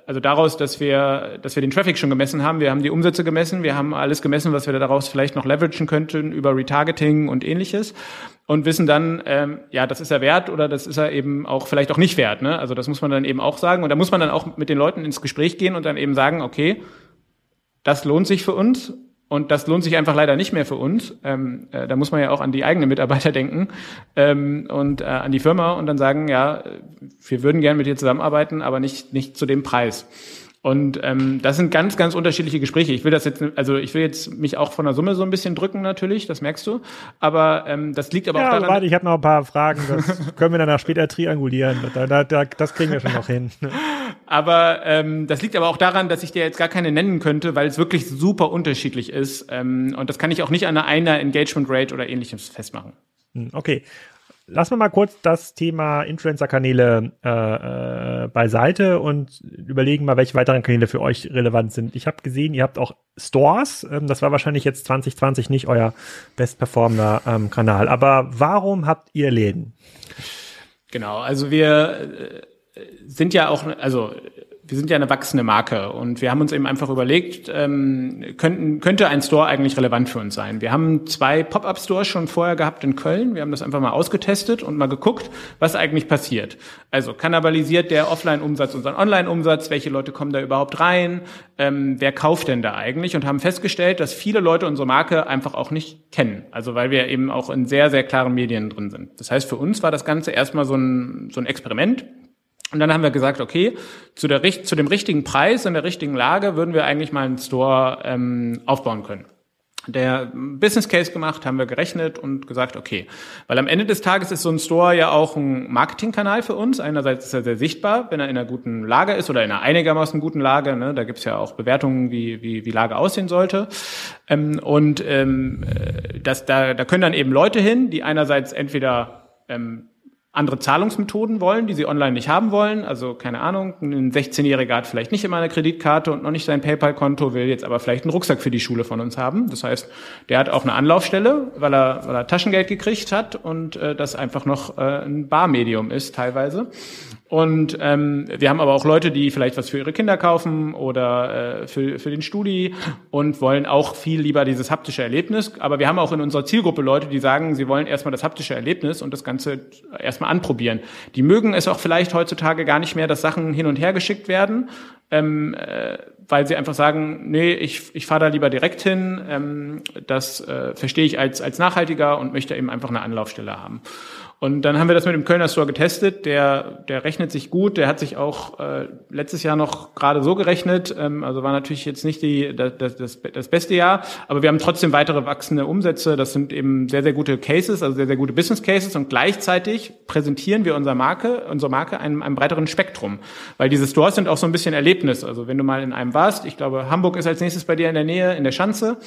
also daraus, dass wir, dass wir den Traffic schon gemessen haben. Wir haben die Umsätze gemessen, wir haben alles gemessen, was wir daraus vielleicht noch leveragen könnten über Retargeting und ähnliches. Und wissen dann, ähm, ja, das ist er wert oder das ist er eben auch vielleicht auch nicht wert. Ne? Also das muss man dann eben auch sagen. Und da muss man dann auch mit den Leuten ins Gespräch gehen und dann eben sagen, okay, das lohnt sich für uns und das lohnt sich einfach leider nicht mehr für uns. Ähm, äh, da muss man ja auch an die eigenen Mitarbeiter denken ähm, und äh, an die Firma und dann sagen, ja, wir würden gerne mit dir zusammenarbeiten, aber nicht, nicht zu dem Preis. Und ähm, das sind ganz, ganz unterschiedliche Gespräche. Ich will das jetzt, also ich will jetzt mich auch von der Summe so ein bisschen drücken natürlich, das merkst du. Aber ähm, das liegt aber ja, auch daran. Warte, ich habe noch ein paar Fragen. Das [laughs] können wir dann auch später triangulieren. Da, da, da, das kriegen wir schon noch hin. Aber ähm, das liegt aber auch daran, dass ich dir jetzt gar keine nennen könnte, weil es wirklich super unterschiedlich ist. Ähm, und das kann ich auch nicht an einer Engagement Rate oder ähnliches festmachen. Hm, okay. Lassen wir mal kurz das Thema Influencer-Kanäle äh, äh, beiseite und überlegen mal, welche weiteren Kanäle für euch relevant sind. Ich habe gesehen, ihr habt auch Stores. Ähm, das war wahrscheinlich jetzt 2020 nicht euer bestperformender ähm, Kanal. Aber warum habt ihr Läden? Genau, also wir äh, sind ja auch, also wir sind ja eine wachsende Marke und wir haben uns eben einfach überlegt, ähm, könnten, könnte ein Store eigentlich relevant für uns sein. Wir haben zwei Pop-up-Stores schon vorher gehabt in Köln. Wir haben das einfach mal ausgetestet und mal geguckt, was eigentlich passiert. Also kannibalisiert der Offline-Umsatz unseren Online-Umsatz? Welche Leute kommen da überhaupt rein? Ähm, wer kauft denn da eigentlich? Und haben festgestellt, dass viele Leute unsere Marke einfach auch nicht kennen. Also weil wir eben auch in sehr, sehr klaren Medien drin sind. Das heißt, für uns war das Ganze erstmal so ein, so ein Experiment und dann haben wir gesagt, okay, zu, der, zu dem richtigen Preis in der richtigen Lage würden wir eigentlich mal einen Store ähm, aufbauen können. Der Business Case gemacht, haben wir gerechnet und gesagt, okay, weil am Ende des Tages ist so ein Store ja auch ein Marketingkanal für uns. Einerseits ist er sehr sichtbar, wenn er in einer guten Lage ist oder in einer einigermaßen guten Lage. Ne? Da gibt's ja auch Bewertungen, wie, wie, wie Lage aussehen sollte. Ähm, und ähm, äh, das, da, da können dann eben Leute hin, die einerseits entweder ähm, andere Zahlungsmethoden wollen, die sie online nicht haben wollen. Also keine Ahnung, ein 16-Jähriger hat vielleicht nicht immer eine Kreditkarte und noch nicht sein PayPal-Konto, will jetzt aber vielleicht einen Rucksack für die Schule von uns haben. Das heißt, der hat auch eine Anlaufstelle, weil er, weil er Taschengeld gekriegt hat und äh, das einfach noch äh, ein Barmedium ist teilweise. Und ähm, wir haben aber auch Leute, die vielleicht was für ihre Kinder kaufen oder äh, für, für den Studi und wollen auch viel lieber dieses haptische Erlebnis. Aber wir haben auch in unserer Zielgruppe Leute, die sagen, sie wollen erstmal das haptische Erlebnis und das Ganze erstmal anprobieren. Die mögen es auch vielleicht heutzutage gar nicht mehr, dass Sachen hin und her geschickt werden, ähm, äh, weil sie einfach sagen, nee, ich, ich fahre da lieber direkt hin. Ähm, das äh, verstehe ich als, als nachhaltiger und möchte eben einfach eine Anlaufstelle haben. Und dann haben wir das mit dem Kölner Store getestet. Der, der rechnet sich gut. Der hat sich auch äh, letztes Jahr noch gerade so gerechnet. Ähm, also war natürlich jetzt nicht die, das, das, das beste Jahr, aber wir haben trotzdem weitere wachsende Umsätze. Das sind eben sehr, sehr gute Cases, also sehr, sehr gute Business Cases. Und gleichzeitig präsentieren wir unsere Marke, unsere Marke einem, einem breiteren Spektrum. Weil diese Stores sind auch so ein bisschen Erlebnis. Also wenn du mal in einem warst, ich glaube, Hamburg ist als nächstes bei dir in der Nähe, in der Schanze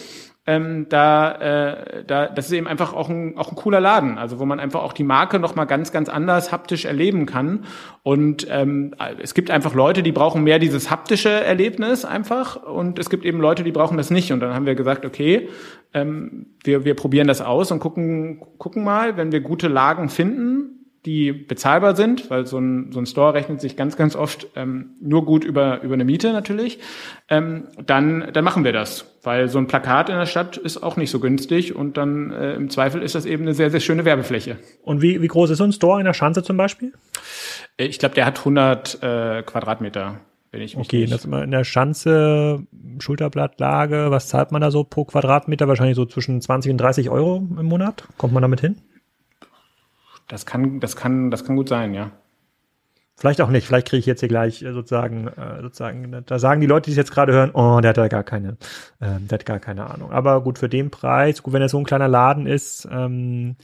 ähm, da, äh, da, das ist eben einfach auch ein, auch ein cooler Laden, also wo man einfach auch die Marke noch mal ganz, ganz anders haptisch erleben kann. Und ähm, es gibt einfach Leute, die brauchen mehr dieses haptische Erlebnis einfach, und es gibt eben Leute, die brauchen das nicht. Und dann haben wir gesagt, okay, ähm, wir, wir probieren das aus und gucken, gucken mal, wenn wir gute Lagen finden, die bezahlbar sind, weil so ein, so ein Store rechnet sich ganz, ganz oft ähm, nur gut über, über eine Miete natürlich, ähm, dann, dann machen wir das. Weil so ein Plakat in der Stadt ist auch nicht so günstig und dann äh, im Zweifel ist das eben eine sehr, sehr schöne Werbefläche. Und wie, wie groß ist so ein Store in der Schanze zum Beispiel? Äh, ich glaube, der hat 100 äh, Quadratmeter. Wenn ich mich okay, nicht das immer in der Schanze, Schulterblattlage, was zahlt man da so pro Quadratmeter? Wahrscheinlich so zwischen 20 und 30 Euro im Monat. Kommt man damit hin? Das kann, das kann, das kann gut sein, ja. Vielleicht auch nicht. Vielleicht kriege ich jetzt hier gleich äh, sozusagen, äh, sozusagen, da sagen die Leute, die es jetzt gerade hören, oh, der hat da gar keine, äh, der hat gar keine Ahnung. Aber gut, für den Preis, gut, wenn es so ein kleiner Laden ist, ähm,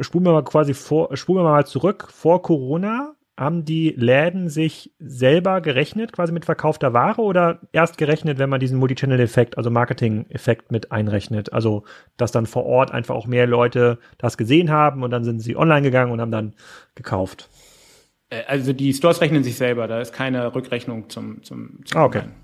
spulen wir mal quasi vor, spulen wir mal zurück vor Corona haben die Läden sich selber gerechnet, quasi mit verkaufter Ware oder erst gerechnet, wenn man diesen Multichannel-Effekt, also Marketing-Effekt mit einrechnet? Also, dass dann vor Ort einfach auch mehr Leute das gesehen haben und dann sind sie online gegangen und haben dann gekauft. Äh, also die Stores rechnen sich selber, da ist keine Rückrechnung zum, zum, zum ah, okay. Online.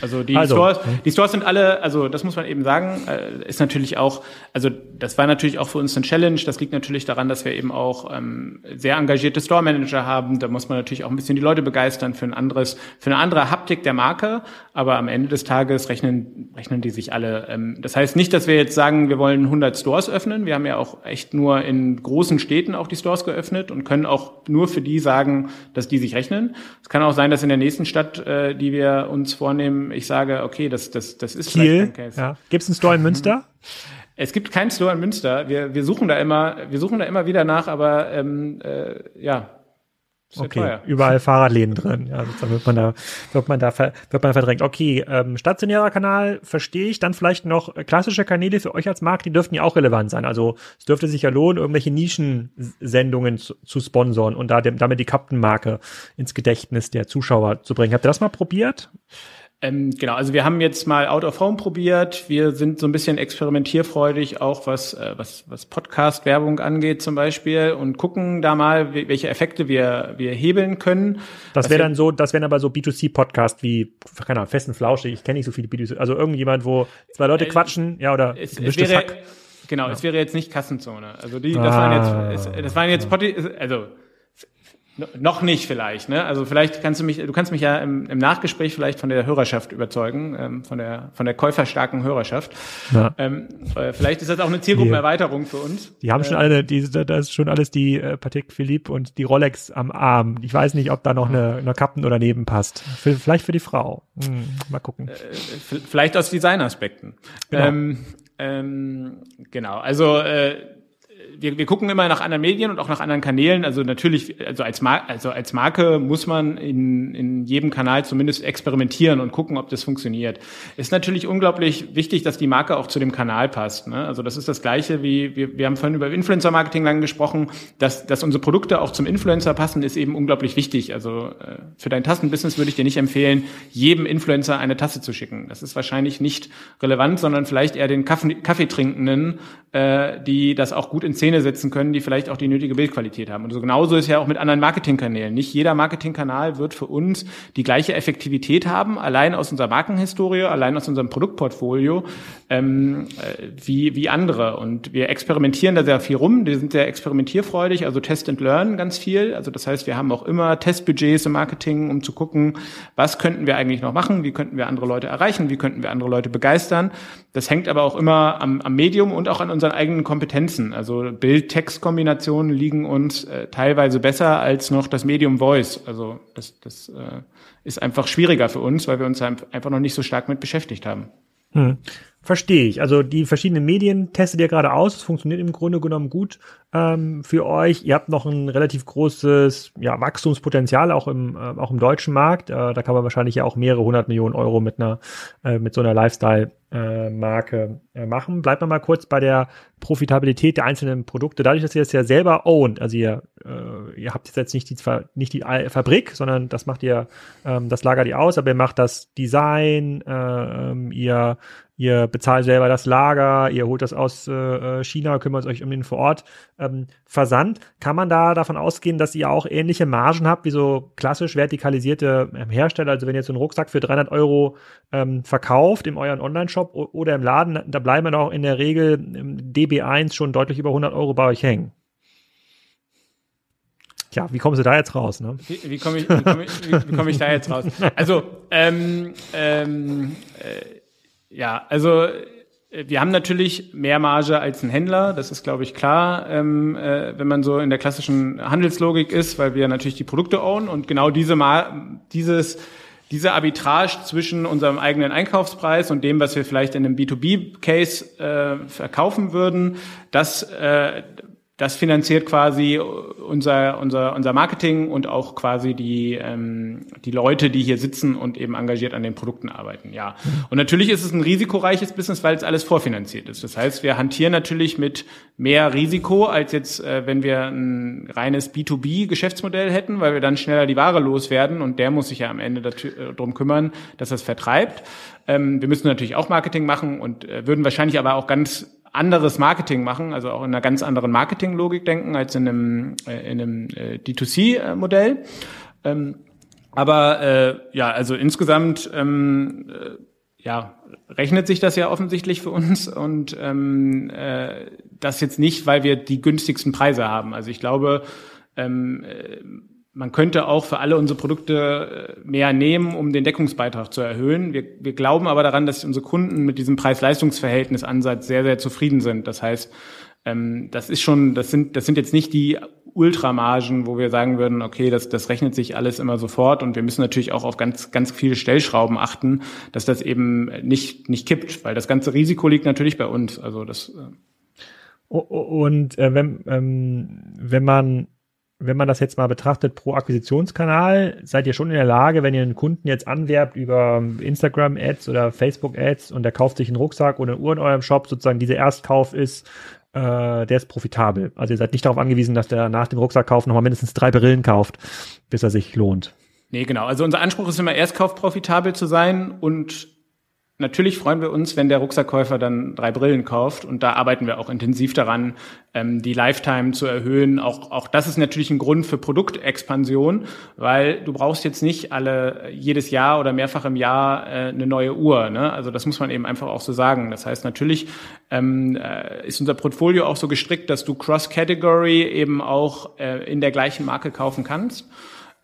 Also die also, Stores, die Stores sind alle, also das muss man eben sagen, äh, ist natürlich auch, also das war natürlich auch für uns ein Challenge. Das liegt natürlich daran, dass wir eben auch ähm, sehr engagierte Store Manager haben. Da muss man natürlich auch ein bisschen die Leute begeistern für ein anderes, für eine andere Haptik der Marke. Aber am Ende des Tages rechnen rechnen die sich alle. Ähm, das heißt nicht, dass wir jetzt sagen, wir wollen 100 Stores öffnen. Wir haben ja auch echt nur in großen Städten auch die Stores geöffnet und können auch nur für die sagen, dass die sich rechnen. Es kann auch sein, dass in der nächsten Stadt, äh, die wir uns vornehmen ich sage, okay, das, das, das ist Kiel, vielleicht kein Case. Ja. Gibt es einen Store in Münster? Es gibt keinen Store in Münster. Wir, wir suchen da immer, wir suchen da immer wieder nach, aber ähm, äh, ja, okay, teuer. überall Fahrradläden drin. Ja, dann wird man da, wird man da, wird man verdrängt. Okay, ähm, stationärer Kanal verstehe ich. Dann vielleicht noch klassische Kanäle für euch als Markt, die dürften ja auch relevant sein. Also es dürfte sich ja lohnen, irgendwelche Nischensendungen zu, zu sponsoren und da dem, damit die Captain-Marke ins Gedächtnis der Zuschauer zu bringen. Habt ihr das mal probiert? Ähm, genau, also wir haben jetzt mal Out of Home probiert. Wir sind so ein bisschen experimentierfreudig, auch was, äh, was, was Podcast-Werbung angeht zum Beispiel und gucken da mal, welche Effekte wir, wir hebeln können. Das wäre dann so, das wären aber so B2C-Podcast wie, keine Ahnung, festen Flausch. Ich kenne nicht so viele B2C, also irgendjemand, wo zwei Leute äh, quatschen, ja, oder es, es wäre, Hack. Genau, ja. es wäre jetzt nicht Kassenzone. Also die, das ah. waren jetzt, es, das waren jetzt, also noch nicht vielleicht, ne? Also vielleicht kannst du mich, du kannst mich ja im, im Nachgespräch vielleicht von der Hörerschaft überzeugen, ähm, von der von der käuferstarken Hörerschaft. Ja. Ähm, äh, vielleicht ist das auch eine Zielgruppenerweiterung für uns. Die haben schon äh, alle, die, da ist schon alles die äh, Patek Philippe und die Rolex am Arm. Ich weiß nicht, ob da noch eine, eine Kappen oder neben passt. Für, vielleicht für die Frau. Hm, mal gucken. Äh, vielleicht aus Designaspekten. Genau. Ähm, ähm, genau. Also äh, wir, wir gucken immer nach anderen Medien und auch nach anderen Kanälen. Also natürlich, also als, Mar also als Marke muss man in, in jedem Kanal zumindest experimentieren und gucken, ob das funktioniert. Ist natürlich unglaublich wichtig, dass die Marke auch zu dem Kanal passt. Ne? Also das ist das Gleiche wie, wir, wir haben vorhin über Influencer-Marketing lang gesprochen, dass, dass unsere Produkte auch zum Influencer passen, ist eben unglaublich wichtig. Also äh, für dein Tassenbusiness würde ich dir nicht empfehlen, jedem Influencer eine Tasse zu schicken. Das ist wahrscheinlich nicht relevant, sondern vielleicht eher den Kaffee, Kaffeetrinkenden, äh, die das auch gut in in Szene setzen können, die vielleicht auch die nötige Bildqualität haben. Und so genauso ist ja auch mit anderen Marketingkanälen. Nicht jeder Marketingkanal wird für uns die gleiche Effektivität haben, allein aus unserer Markenhistorie, allein aus unserem Produktportfolio, ähm, äh, wie, wie andere. Und wir experimentieren da sehr viel rum. Wir sind sehr experimentierfreudig, also Test and Learn ganz viel. Also das heißt, wir haben auch immer Testbudgets im Marketing, um zu gucken, was könnten wir eigentlich noch machen, wie könnten wir andere Leute erreichen, wie könnten wir andere Leute begeistern. Das hängt aber auch immer am, am Medium und auch an unseren eigenen Kompetenzen. Also Bild-Text-Kombinationen liegen uns äh, teilweise besser als noch das Medium Voice. Also das, das äh, ist einfach schwieriger für uns, weil wir uns einfach noch nicht so stark mit beschäftigt haben. Hm. Verstehe ich. Also die verschiedenen Medien testet ihr gerade aus. Es funktioniert im Grunde genommen gut ähm, für euch. Ihr habt noch ein relativ großes ja, Wachstumspotenzial auch im, äh, auch im deutschen Markt. Äh, da kann man wahrscheinlich ja auch mehrere hundert Millionen Euro mit einer äh, mit so einer Lifestyle-Marke äh, machen. Bleibt man mal kurz bei der Profitabilität der einzelnen Produkte. Dadurch, dass ihr das ja selber ownt, also ihr, äh, ihr habt jetzt nicht die, nicht die Fabrik, sondern das macht ihr, ähm, das lagert ihr aus, aber ihr macht das Design, äh, ähm, ihr ihr bezahlt selber das Lager, ihr holt das aus äh, China, kümmert euch um den vor Ort ähm, Versand. Kann man da davon ausgehen, dass ihr auch ähnliche Margen habt wie so klassisch vertikalisierte ähm, Hersteller? Also wenn ihr so einen Rucksack für 300 Euro ähm, verkauft in euren Online-Shop oder im Laden, da bleiben dann auch in der Regel im DB1 schon deutlich über 100 Euro bei euch hängen. Tja, wie kommen Sie da jetzt raus? Ne? Wie, wie komme ich, komm ich, komm ich da jetzt raus? Also, ähm, ähm, äh, ja, also äh, wir haben natürlich mehr Marge als ein Händler, das ist, glaube ich, klar, ähm, äh, wenn man so in der klassischen Handelslogik ist, weil wir natürlich die Produkte own und genau diese Ma dieses diese Arbitrage zwischen unserem eigenen Einkaufspreis und dem, was wir vielleicht in einem B2B-Case äh, verkaufen würden, das äh, das finanziert quasi unser, unser, unser Marketing und auch quasi die, ähm, die Leute, die hier sitzen und eben engagiert an den Produkten arbeiten, ja. Und natürlich ist es ein risikoreiches Business, weil es alles vorfinanziert ist. Das heißt, wir hantieren natürlich mit mehr Risiko, als jetzt, äh, wenn wir ein reines B2B-Geschäftsmodell hätten, weil wir dann schneller die Ware loswerden und der muss sich ja am Ende äh, darum kümmern, dass das vertreibt. Ähm, wir müssen natürlich auch Marketing machen und äh, würden wahrscheinlich aber auch ganz anderes Marketing machen, also auch in einer ganz anderen Marketinglogik denken als in einem, äh, in einem äh, D2C-Modell. Ähm, aber äh, ja, also insgesamt ähm, äh, ja, rechnet sich das ja offensichtlich für uns und ähm, äh, das jetzt nicht, weil wir die günstigsten Preise haben. Also ich glaube, ähm, äh, man könnte auch für alle unsere Produkte äh, mehr nehmen, um den Deckungsbeitrag zu erhöhen. Wir, wir glauben aber daran, dass unsere Kunden mit diesem Preis-Leistungs-Verhältnis-Ansatz sehr, sehr zufrieden sind. Das heißt, ähm, das ist schon, das sind, das sind jetzt nicht die Ultramargen, wo wir sagen würden, okay, das, das rechnet sich alles immer sofort und wir müssen natürlich auch auf ganz, ganz viele Stellschrauben achten, dass das eben nicht, nicht kippt, weil das ganze Risiko liegt natürlich bei uns. Also das. Äh und äh, wenn, ähm, wenn man wenn man das jetzt mal betrachtet pro Akquisitionskanal, seid ihr schon in der Lage, wenn ihr einen Kunden jetzt anwerbt über Instagram-Ads oder Facebook-Ads und der kauft sich einen Rucksack oder eine Uhr in eurem Shop, sozusagen dieser Erstkauf ist, äh, der ist profitabel. Also ihr seid nicht darauf angewiesen, dass der nach dem Rucksackkauf nochmal mindestens drei Brillen kauft, bis er sich lohnt. Nee, genau. Also unser Anspruch ist immer, Erstkauf profitabel zu sein und Natürlich freuen wir uns, wenn der Rucksackkäufer dann drei Brillen kauft und da arbeiten wir auch intensiv daran, ähm, die Lifetime zu erhöhen. Auch, auch das ist natürlich ein Grund für Produktexpansion, weil du brauchst jetzt nicht alle jedes Jahr oder mehrfach im Jahr äh, eine neue Uhr. Ne? Also das muss man eben einfach auch so sagen. Das heißt, natürlich ähm, äh, ist unser Portfolio auch so gestrickt, dass du Cross-Category eben auch äh, in der gleichen Marke kaufen kannst.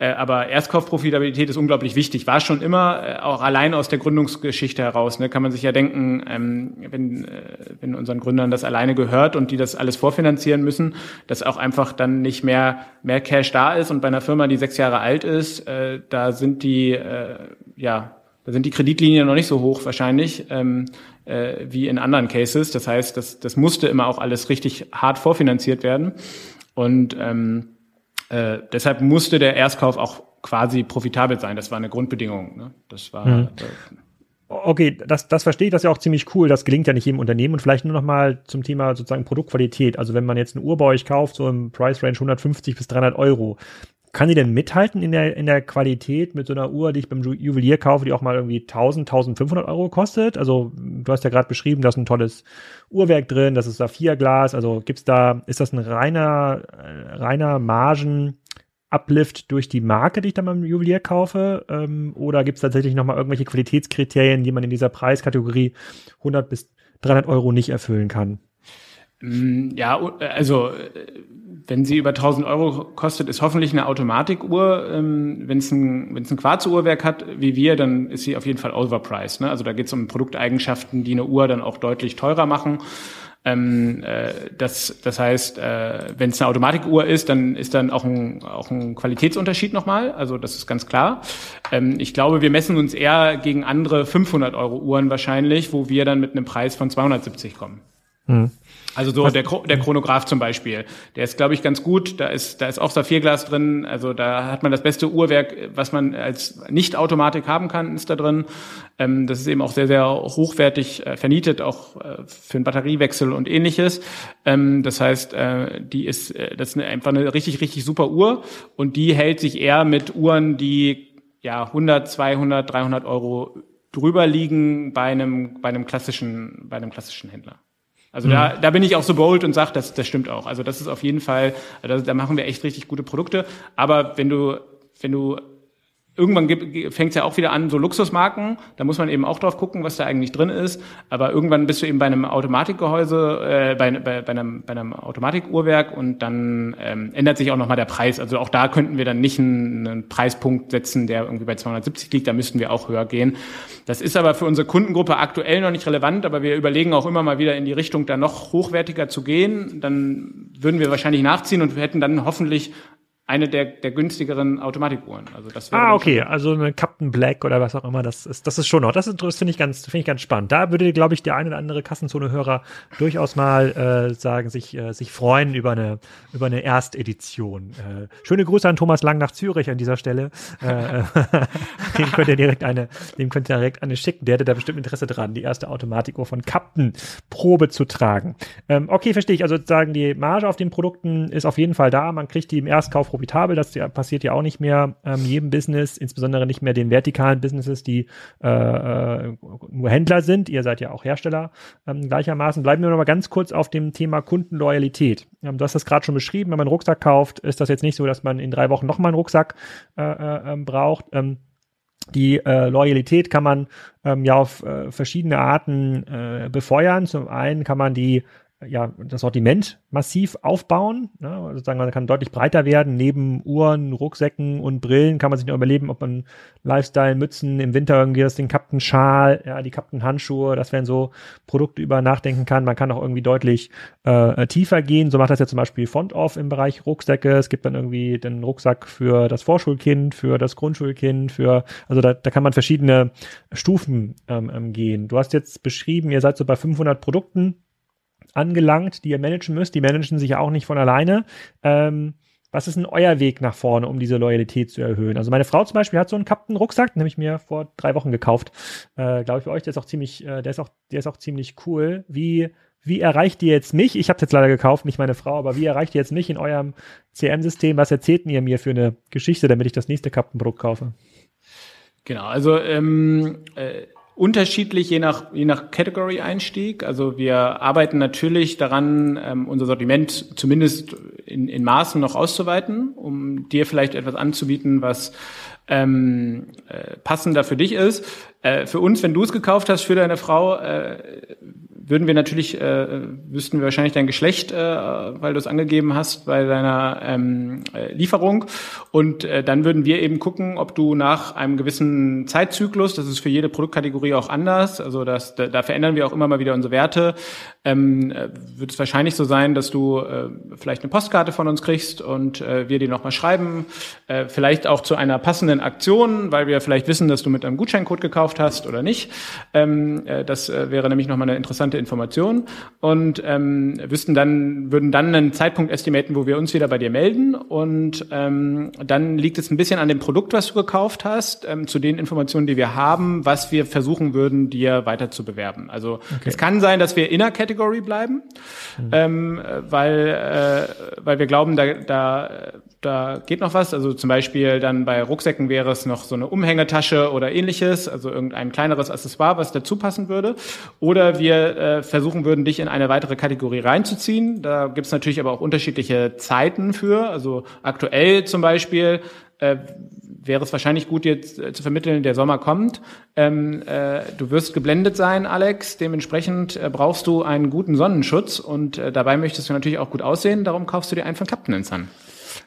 Äh, aber Erstkaufprofitabilität ist unglaublich wichtig. War schon immer, äh, auch allein aus der Gründungsgeschichte heraus. Ne, kann man sich ja denken, ähm, wenn, äh, wenn unseren Gründern das alleine gehört und die das alles vorfinanzieren müssen, dass auch einfach dann nicht mehr, mehr Cash da ist. Und bei einer Firma, die sechs Jahre alt ist, äh, da sind die, äh, ja, da sind die Kreditlinien noch nicht so hoch wahrscheinlich ähm, äh, wie in anderen Cases. Das heißt, das, das musste immer auch alles richtig hart vorfinanziert werden. Und ähm, äh, deshalb musste der Erstkauf auch quasi profitabel sein. Das war eine Grundbedingung. Ne? Das war. Mhm. Äh, Okay, das, das verstehe ich, das ist ja auch ziemlich cool. Das gelingt ja nicht jedem Unternehmen. Und vielleicht nur noch mal zum Thema sozusagen Produktqualität. Also wenn man jetzt eine Uhr bei euch kauft, so im Price Range 150 bis 300 Euro, Kann die denn mithalten in der, in der Qualität mit so einer Uhr, die ich beim Juwelier kaufe, die auch mal irgendwie 1000, 1500 Euro kostet? Also, du hast ja gerade beschrieben, da ist ein tolles Uhrwerk drin, das ist Saphirglas. Also, gibt's da, ist das ein reiner, äh, reiner Margen, Uplift durch die Marke, die ich dann beim Juwelier kaufe? Ähm, oder gibt es tatsächlich nochmal irgendwelche Qualitätskriterien, die man in dieser Preiskategorie 100 bis 300 Euro nicht erfüllen kann? Mm, ja, also wenn sie über 1000 Euro kostet, ist hoffentlich eine Automatikuhr. Ähm, wenn es ein, wenn's ein Quarzuhrwerk hat, wie wir, dann ist sie auf jeden Fall overpriced. Ne? Also da geht es um Produkteigenschaften, die eine Uhr dann auch deutlich teurer machen. Ähm, äh, das, das heißt, äh, wenn es eine Automatikuhr ist, dann ist dann auch ein, auch ein Qualitätsunterschied nochmal. Also das ist ganz klar. Ähm, ich glaube, wir messen uns eher gegen andere 500 Euro Uhren wahrscheinlich, wo wir dann mit einem Preis von 270 kommen. Hm. Also so der, der Chronograph zum Beispiel, der ist, glaube ich, ganz gut. Da ist, da ist auch Saphirglas drin. Also da hat man das beste Uhrwerk, was man als Nicht-Automatik haben kann, ist da drin. Ähm, das ist eben auch sehr, sehr hochwertig äh, vernietet, auch äh, für einen Batteriewechsel und ähnliches. Ähm, das heißt, äh, die ist, äh, das ist eine, einfach eine richtig, richtig super Uhr und die hält sich eher mit Uhren, die ja 100, 200, 300 Euro drüber liegen bei einem, bei einem klassischen, bei einem klassischen Händler. Also mhm. da, da bin ich auch so bold und sage, das, das stimmt auch. Also das ist auf jeden Fall, da, da machen wir echt richtig gute Produkte. Aber wenn du, wenn du irgendwann fängt es ja auch wieder an, so Luxusmarken, da muss man eben auch drauf gucken, was da eigentlich drin ist. Aber irgendwann bist du eben bei einem Automatikgehäuse, äh, bei, bei, bei, einem, bei einem Automatikuhrwerk und dann ähm, ändert sich auch nochmal der Preis. Also auch da könnten wir dann nicht einen, einen Preispunkt setzen, der irgendwie bei 270 liegt, da müssten wir auch höher gehen. Das ist aber für unsere Kundengruppe aktuell noch nicht relevant, aber wir überlegen auch immer mal wieder in die Richtung, da noch hochwertiger zu gehen. Dann würden wir wahrscheinlich nachziehen und wir hätten dann hoffentlich eine der, der günstigeren Automatikuhren. Also das ah, okay, also eine Captain Black oder was auch immer, das ist, das ist schon noch. Das, das finde ich ganz, finde ich ganz spannend. Da würde, glaube ich, der eine oder andere Kassenzone-Hörer durchaus mal äh, sagen, sich, äh, sich freuen über eine, über eine Erstedition. Äh, schöne Grüße an Thomas Lang nach Zürich an dieser Stelle. Äh, [laughs] dem könnt ihr direkt eine, dem könnt ihr direkt eine schicken. Der hätte da bestimmt Interesse dran, die erste Automatikuhr von Captain Probe zu tragen. Ähm, okay, verstehe ich. Also sozusagen die Marge auf den Produkten ist auf jeden Fall da. Man kriegt die im Erstkauf profitabel. Das passiert ja auch nicht mehr ähm, jedem Business, insbesondere nicht mehr den vertikalen Businesses, die äh, äh, nur Händler sind. Ihr seid ja auch Hersteller ähm, gleichermaßen. Bleiben wir noch mal ganz kurz auf dem Thema Kundenloyalität. Ähm, du hast das gerade schon beschrieben. Wenn man einen Rucksack kauft, ist das jetzt nicht so, dass man in drei Wochen nochmal einen Rucksack äh, äh, ähm, braucht. Ähm, die äh, Loyalität kann man ähm, ja auf äh, verschiedene Arten äh, befeuern. Zum einen kann man die ja, das Sortiment massiv aufbauen. Ne? Sozusagen, man kann deutlich breiter werden. Neben Uhren, Rucksäcken und Brillen kann man sich noch überleben, ob man Lifestyle, Mützen, im Winter irgendwie das den Captain Schal, ja, die Captain Handschuhe, das wären so Produkte über nachdenken kann. Man kann auch irgendwie deutlich äh, tiefer gehen. So macht das ja zum Beispiel Font Off im Bereich Rucksäcke. Es gibt dann irgendwie den Rucksack für das Vorschulkind, für das Grundschulkind, für, also da, da kann man verschiedene Stufen ähm, ähm gehen. Du hast jetzt beschrieben, ihr seid so bei 500 Produkten angelangt, die ihr managen müsst. Die managen sich ja auch nicht von alleine. Ähm, was ist denn euer Weg nach vorne, um diese Loyalität zu erhöhen? Also meine Frau zum Beispiel hat so einen Captain-Rucksack, den habe ich mir vor drei Wochen gekauft. Äh, Glaube ich für euch, der ist auch ziemlich, äh, der ist auch, der ist auch ziemlich cool. Wie, wie erreicht ihr jetzt mich? Ich habe jetzt leider gekauft, nicht meine Frau, aber wie erreicht ihr jetzt mich in eurem CM-System? Was erzählt ihr mir für eine Geschichte, damit ich das nächste Captain-Produkt kaufe? Genau, also ähm, äh, unterschiedlich je nach, je nach Category-Einstieg. Also wir arbeiten natürlich daran, ähm, unser Sortiment zumindest in, in Maßen noch auszuweiten, um dir vielleicht etwas anzubieten, was ähm, äh, passender für dich ist. Äh, für uns, wenn du es gekauft hast, für deine Frau, äh, würden wir natürlich, äh, wüssten wir wahrscheinlich dein Geschlecht, äh, weil du es angegeben hast bei deiner ähm, äh, Lieferung. Und äh, dann würden wir eben gucken, ob du nach einem gewissen Zeitzyklus, das ist für jede Produktkategorie auch anders, also das, da, da verändern wir auch immer mal wieder unsere Werte, ähm, äh, wird es wahrscheinlich so sein, dass du äh, vielleicht eine Postkarte von uns kriegst und äh, wir dir nochmal schreiben, äh, vielleicht auch zu einer passenden Aktion, weil wir vielleicht wissen, dass du mit einem Gutscheincode gekauft hast oder nicht. Ähm, äh, das äh, wäre nämlich nochmal eine interessante relevante Informationen und ähm, wüssten dann, würden dann einen Zeitpunkt estimaten, wo wir uns wieder bei dir melden und ähm, dann liegt es ein bisschen an dem Produkt, was du gekauft hast, ähm, zu den Informationen, die wir haben, was wir versuchen würden, dir weiter zu bewerben. Also okay. es kann sein, dass wir in der Category bleiben, mhm. ähm, weil, äh, weil wir glauben, da, da, da geht noch was. Also zum Beispiel dann bei Rucksäcken wäre es noch so eine Umhängetasche oder ähnliches, also irgendein kleineres Accessoire, was dazu passen würde. Oder wir äh, versuchen würden, dich in eine weitere Kategorie reinzuziehen. Da gibt es natürlich aber auch unterschiedliche Zeiten für. Also aktuell zum Beispiel äh, wäre es wahrscheinlich gut, jetzt äh, zu vermitteln, der Sommer kommt. Ähm, äh, du wirst geblendet sein, Alex. Dementsprechend äh, brauchst du einen guten Sonnenschutz und äh, dabei möchtest du natürlich auch gut aussehen. Darum kaufst du dir einen von Captain Sun.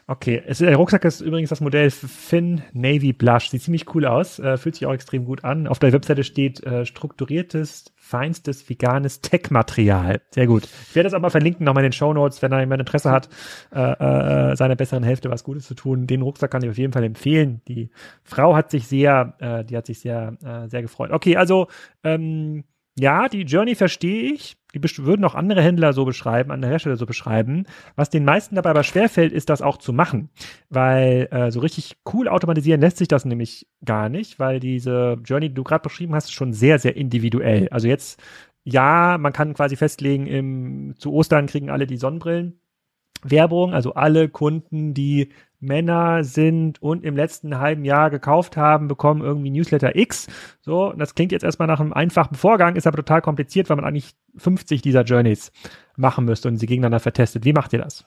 Okay, es, der Rucksack ist übrigens das Modell Finn Navy Blush. Sieht ziemlich cool aus, äh, fühlt sich auch extrem gut an. Auf der Webseite steht äh, strukturiertes, feinstes veganes Tech-Material. Sehr gut. Ich werde das auch mal verlinken, nochmal in den Show Notes, wenn da jemand Interesse hat, äh, äh, seiner besseren Hälfte was Gutes zu tun. Den Rucksack kann ich auf jeden Fall empfehlen. Die Frau hat sich sehr, äh, die hat sich sehr, äh, sehr gefreut. Okay, also ähm, ja, die Journey verstehe ich. Die würden auch andere Händler so beschreiben, andere Hersteller so beschreiben. Was den meisten dabei aber schwerfällt, ist das auch zu machen. Weil äh, so richtig cool automatisieren lässt sich das nämlich gar nicht, weil diese Journey, die du gerade beschrieben hast, ist schon sehr, sehr individuell. Also jetzt, ja, man kann quasi festlegen, im, zu Ostern kriegen alle die Sonnenbrillen. Werbung, also alle Kunden, die Männer sind und im letzten halben Jahr gekauft haben, bekommen irgendwie Newsletter X. So, das klingt jetzt erstmal nach einem einfachen Vorgang, ist aber total kompliziert, weil man eigentlich 50 dieser Journeys machen müsste und sie gegeneinander vertestet. Wie macht ihr das?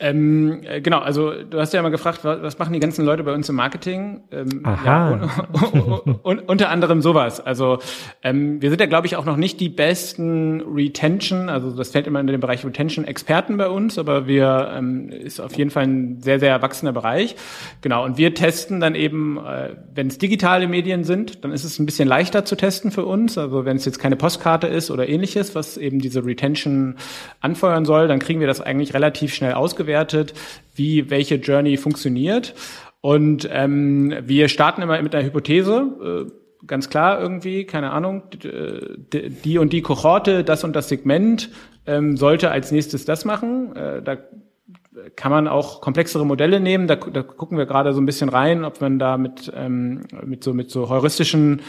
Ähm, äh, genau, also du hast ja mal gefragt, was, was machen die ganzen Leute bei uns im Marketing? Ähm, Aha. Ja, un, un, un, unter anderem sowas. Also ähm, wir sind ja, glaube ich, auch noch nicht die besten Retention, also das fällt immer in den Bereich Retention-Experten bei uns, aber wir ähm, ist auf jeden Fall ein sehr, sehr erwachsener Bereich. Genau, und wir testen dann eben, äh, wenn es digitale Medien sind, dann ist es ein bisschen leichter zu testen für uns. Also wenn es jetzt keine Postkarte ist oder ähnliches, was eben diese Retention anfeuern soll, dann kriegen wir das eigentlich relativ schnell ausgewählt ausgewertet, wie welche Journey funktioniert. Und ähm, wir starten immer mit einer Hypothese, äh, ganz klar irgendwie, keine Ahnung, die, und die Kohorte, das und das Segment ähm, sollte als nächstes das machen. Äh, da kann man auch komplexere Modelle nehmen. Da, da gucken wir gerade so ein bisschen rein, ob man da mit, ähm, mit so mit so heuristischen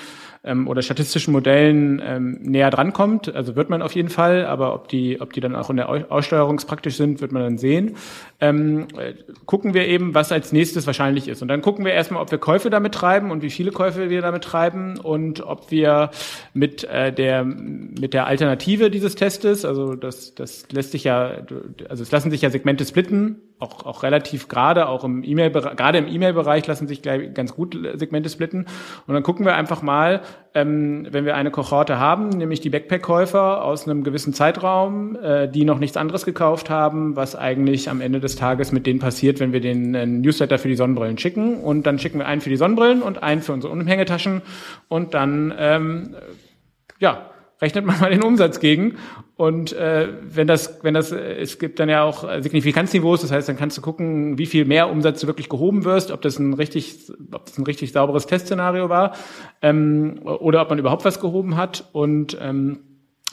ähm, oder statistischen Modellen ähm, näher drankommt. Also wird man auf jeden Fall, aber ob die, ob die dann auch in der Aussteuerung praktisch sind, wird man dann sehen. Ähm, äh, gucken wir eben, was als nächstes wahrscheinlich ist. Und dann gucken wir erstmal, ob wir Käufe damit treiben und wie viele Käufe wir damit treiben und ob wir mit äh, der mit der Alternative dieses Testes, also das das lässt sich ja, also es lassen sich ja Segmente splitten auch, auch relativ gerade, auch im E-Mail, gerade im E-Mail-Bereich lassen sich gleich ganz gut Segmente splitten. Und dann gucken wir einfach mal, ähm, wenn wir eine Kohorte haben, nämlich die Backpack-Käufer aus einem gewissen Zeitraum, äh, die noch nichts anderes gekauft haben, was eigentlich am Ende des Tages mit denen passiert, wenn wir den äh, Newsletter für die Sonnenbrillen schicken. Und dann schicken wir einen für die Sonnenbrillen und einen für unsere Umhängetaschen. Und dann, ähm, ja, rechnet man mal den Umsatz gegen. Und äh, wenn das, wenn das, es gibt dann ja auch Signifikanzniveaus, das heißt, dann kannst du gucken, wie viel mehr Umsatz du wirklich gehoben wirst, ob das ein richtig, ob das ein richtig sauberes Testszenario war ähm, oder ob man überhaupt was gehoben hat. Und ähm,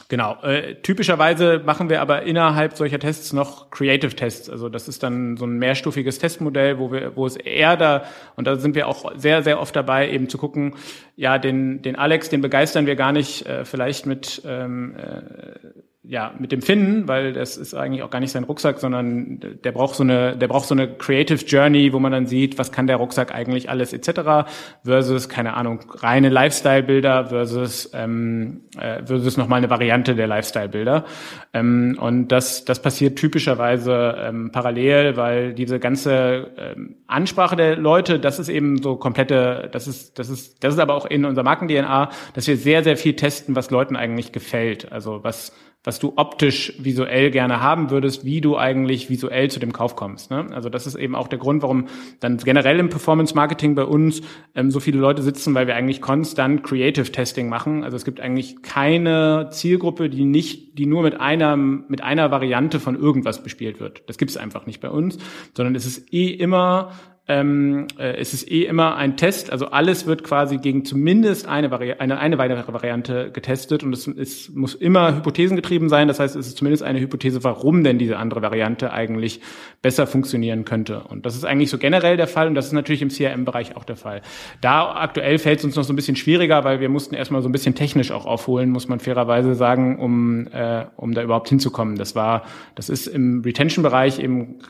Genau. Äh, typischerweise machen wir aber innerhalb solcher Tests noch Creative Tests. Also das ist dann so ein mehrstufiges Testmodell, wo wir, wo es eher da, und da sind wir auch sehr, sehr oft dabei, eben zu gucken, ja, den, den Alex, den begeistern wir gar nicht äh, vielleicht mit ähm, äh, ja, mit dem Finden, weil das ist eigentlich auch gar nicht sein Rucksack, sondern der braucht so eine, der braucht so eine Creative Journey, wo man dann sieht, was kann der Rucksack eigentlich alles etc. versus keine Ahnung reine Lifestyle-Bilder versus ähm, äh, versus nochmal eine Variante der Lifestyle-Bilder. Ähm, und das das passiert typischerweise ähm, parallel, weil diese ganze ähm, Ansprache der Leute, das ist eben so komplette, das ist das ist das ist aber auch in unserer Marken-DNA, dass wir sehr sehr viel testen, was Leuten eigentlich gefällt, also was was du optisch visuell gerne haben würdest, wie du eigentlich visuell zu dem Kauf kommst. Ne? Also das ist eben auch der Grund, warum dann generell im Performance Marketing bei uns ähm, so viele Leute sitzen, weil wir eigentlich konstant Creative Testing machen. Also es gibt eigentlich keine Zielgruppe, die nicht, die nur mit einer mit einer Variante von irgendwas bespielt wird. Das gibt es einfach nicht bei uns, sondern es ist eh immer ähm, äh, es ist eh immer ein Test, also alles wird quasi gegen zumindest eine, Vari eine, eine weitere Variante getestet und es, es muss immer hypothesengetrieben sein. Das heißt, es ist zumindest eine Hypothese, warum denn diese andere Variante eigentlich besser funktionieren könnte. Und das ist eigentlich so generell der Fall und das ist natürlich im CRM-Bereich auch der Fall. Da aktuell fällt es uns noch so ein bisschen schwieriger, weil wir mussten erstmal so ein bisschen technisch auch aufholen, muss man fairerweise sagen, um, äh, um da überhaupt hinzukommen. Das war, das ist im Retention-Bereich eben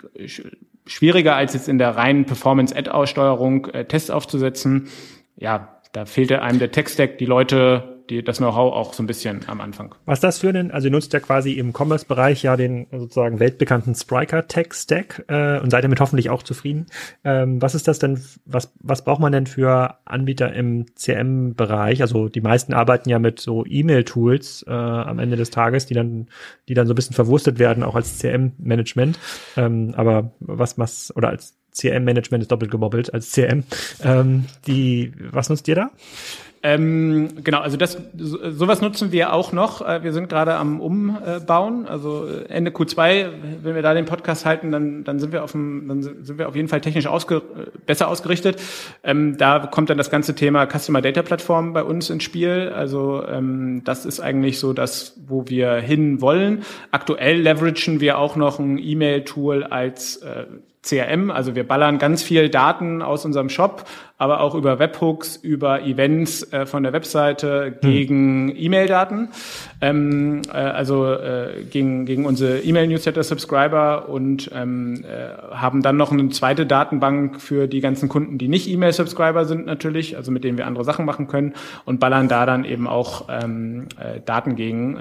schwieriger als jetzt in der reinen Performance-Ad-Aussteuerung äh, Tests aufzusetzen. Ja, da fehlte einem der Tech-Stack, die Leute die, das Know-how auch so ein bisschen am Anfang. Was das für einen, also ihr nutzt ja quasi im Commerce-Bereich ja den sozusagen weltbekannten Spriker Tech Stack äh, und seid damit hoffentlich auch zufrieden. Ähm, was ist das denn, was, was braucht man denn für Anbieter im CM-Bereich? Also die meisten arbeiten ja mit so E-Mail-Tools äh, am Ende des Tages, die dann, die dann so ein bisschen verwurstet werden, auch als CM-Management. Ähm, aber was, was, oder als CM-Management ist doppelt gemobbelt als CM. Ähm, die, was nutzt ihr da? Ähm, genau, also das sowas nutzen wir auch noch. Äh, wir sind gerade am Umbauen. Also äh, Ende Q2, wenn wir da den Podcast halten, dann, dann sind wir auf dem, dann sind wir auf jeden Fall technisch ausge, besser ausgerichtet. Ähm, da kommt dann das ganze Thema Customer Data Plattform bei uns ins Spiel. Also ähm, das ist eigentlich so das, wo wir hin wollen. Aktuell leveragen wir auch noch ein E-Mail-Tool als äh, CRM. Also wir ballern ganz viel Daten aus unserem Shop, aber auch über Webhooks, über Events äh, von der Webseite hm. gegen hm. E-Mail-Daten, ähm, äh, also äh, gegen, gegen unsere E-Mail-Newsletter-Subscriber und ähm, äh, haben dann noch eine zweite Datenbank für die ganzen Kunden, die nicht E-Mail-Subscriber sind natürlich, also mit denen wir andere Sachen machen können und ballern da dann eben auch ähm, äh, Daten gegen.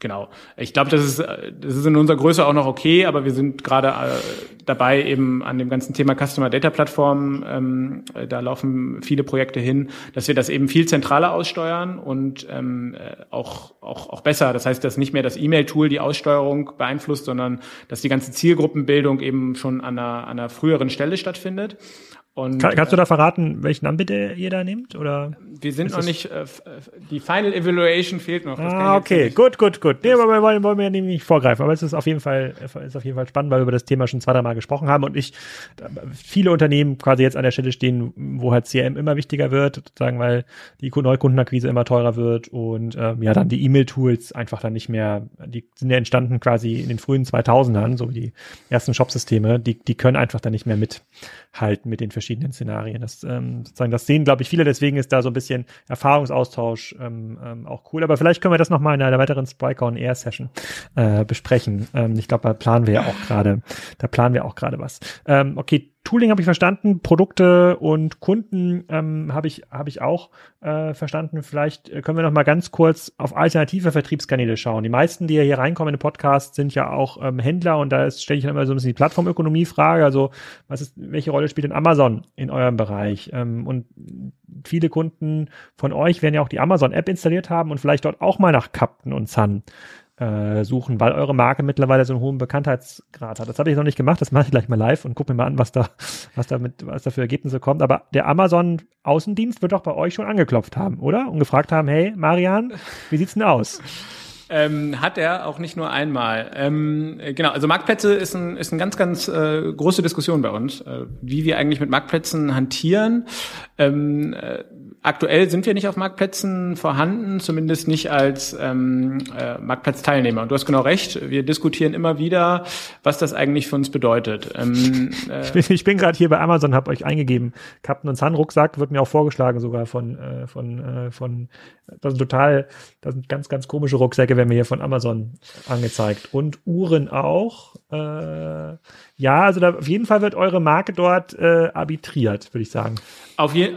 Genau. Ich glaube, das ist, das ist in unserer Größe auch noch okay, aber wir sind gerade äh, dabei, eben an dem ganzen Thema Customer Data Plattform, ähm, äh, da laufen viele Projekte hin, dass wir das eben viel zentraler aussteuern und ähm, äh, auch, auch, auch besser. Das heißt, dass nicht mehr das E-Mail-Tool die Aussteuerung beeinflusst, sondern dass die ganze Zielgruppenbildung eben schon an einer, an einer früheren Stelle stattfindet. Und, Kann, kannst du da verraten, welchen Anbieter ihr da nehmt? Oder wir sind noch nicht, äh, die Final Evaluation fehlt noch. ah, okay, gut, gut, gut. Nee, aber wir wollen, wollen wir ja nicht vorgreifen. Aber es ist auf jeden Fall, ist auf jeden Fall spannend, weil wir über das Thema schon zwei, drei Mal gesprochen haben und ich, viele Unternehmen quasi jetzt an der Stelle stehen, wo halt CRM immer wichtiger wird, sozusagen, weil die Neukundenakquise immer teurer wird und ähm, ja, dann die E-Mail-Tools einfach dann nicht mehr, die sind ja entstanden quasi in den frühen 2000ern, so wie die ersten Shop-Systeme, die, die können einfach dann nicht mehr mithalten mit den verschiedenen Szenarien. Das, ähm, sozusagen, das sehen, glaube ich, viele, deswegen ist da so ein bisschen Erfahrungsaustausch ähm, ähm, auch cool. Aber vielleicht können wir das nochmal in einer weiteren Spryker on Air Session äh, besprechen. Ähm, ich glaube, da planen wir ja auch gerade, da planen wir auch gerade was. Ähm, okay, Tooling habe ich verstanden, Produkte und Kunden ähm, habe ich habe ich auch äh, verstanden. Vielleicht äh, können wir noch mal ganz kurz auf alternative Vertriebskanäle schauen. Die meisten, die ja hier reinkommen in den Podcast, sind ja auch ähm, Händler und da stelle ich dann immer so ein bisschen die Plattformökonomie-Frage. Also was ist, welche Rolle spielt denn Amazon in eurem Bereich? Ähm, und viele Kunden von euch werden ja auch die Amazon-App installiert haben und vielleicht dort auch mal nach Captain und Sun äh, suchen, weil eure Marke mittlerweile so einen hohen Bekanntheitsgrad hat. Das habe ich noch nicht gemacht, das mache ich gleich mal live und gucke mir mal an, was da, was da mit, was da für Ergebnisse kommt. Aber der Amazon Außendienst wird doch bei euch schon angeklopft haben, oder? Und gefragt haben, hey, Marian, wie sieht's denn aus? Ähm, hat er auch nicht nur einmal. Ähm, genau, also Marktplätze ist ein, ist eine ganz, ganz äh, große Diskussion bei uns, äh, wie wir eigentlich mit Marktplätzen hantieren. Ähm, äh, aktuell sind wir nicht auf Marktplätzen vorhanden, zumindest nicht als ähm, äh, Marktplatzteilnehmer. Und du hast genau recht, wir diskutieren immer wieder, was das eigentlich für uns bedeutet. Ähm, äh, ich bin, ich bin gerade hier bei Amazon, habe euch eingegeben, Captain und Sun Rucksack wird mir auch vorgeschlagen sogar von äh, von äh, von das sind total, das sind ganz ganz komische Rucksäcke, werden mir hier von Amazon angezeigt und Uhren auch. Äh, ja, also da, auf jeden Fall wird eure Marke dort äh, arbitriert, würde ich sagen. Auf jeden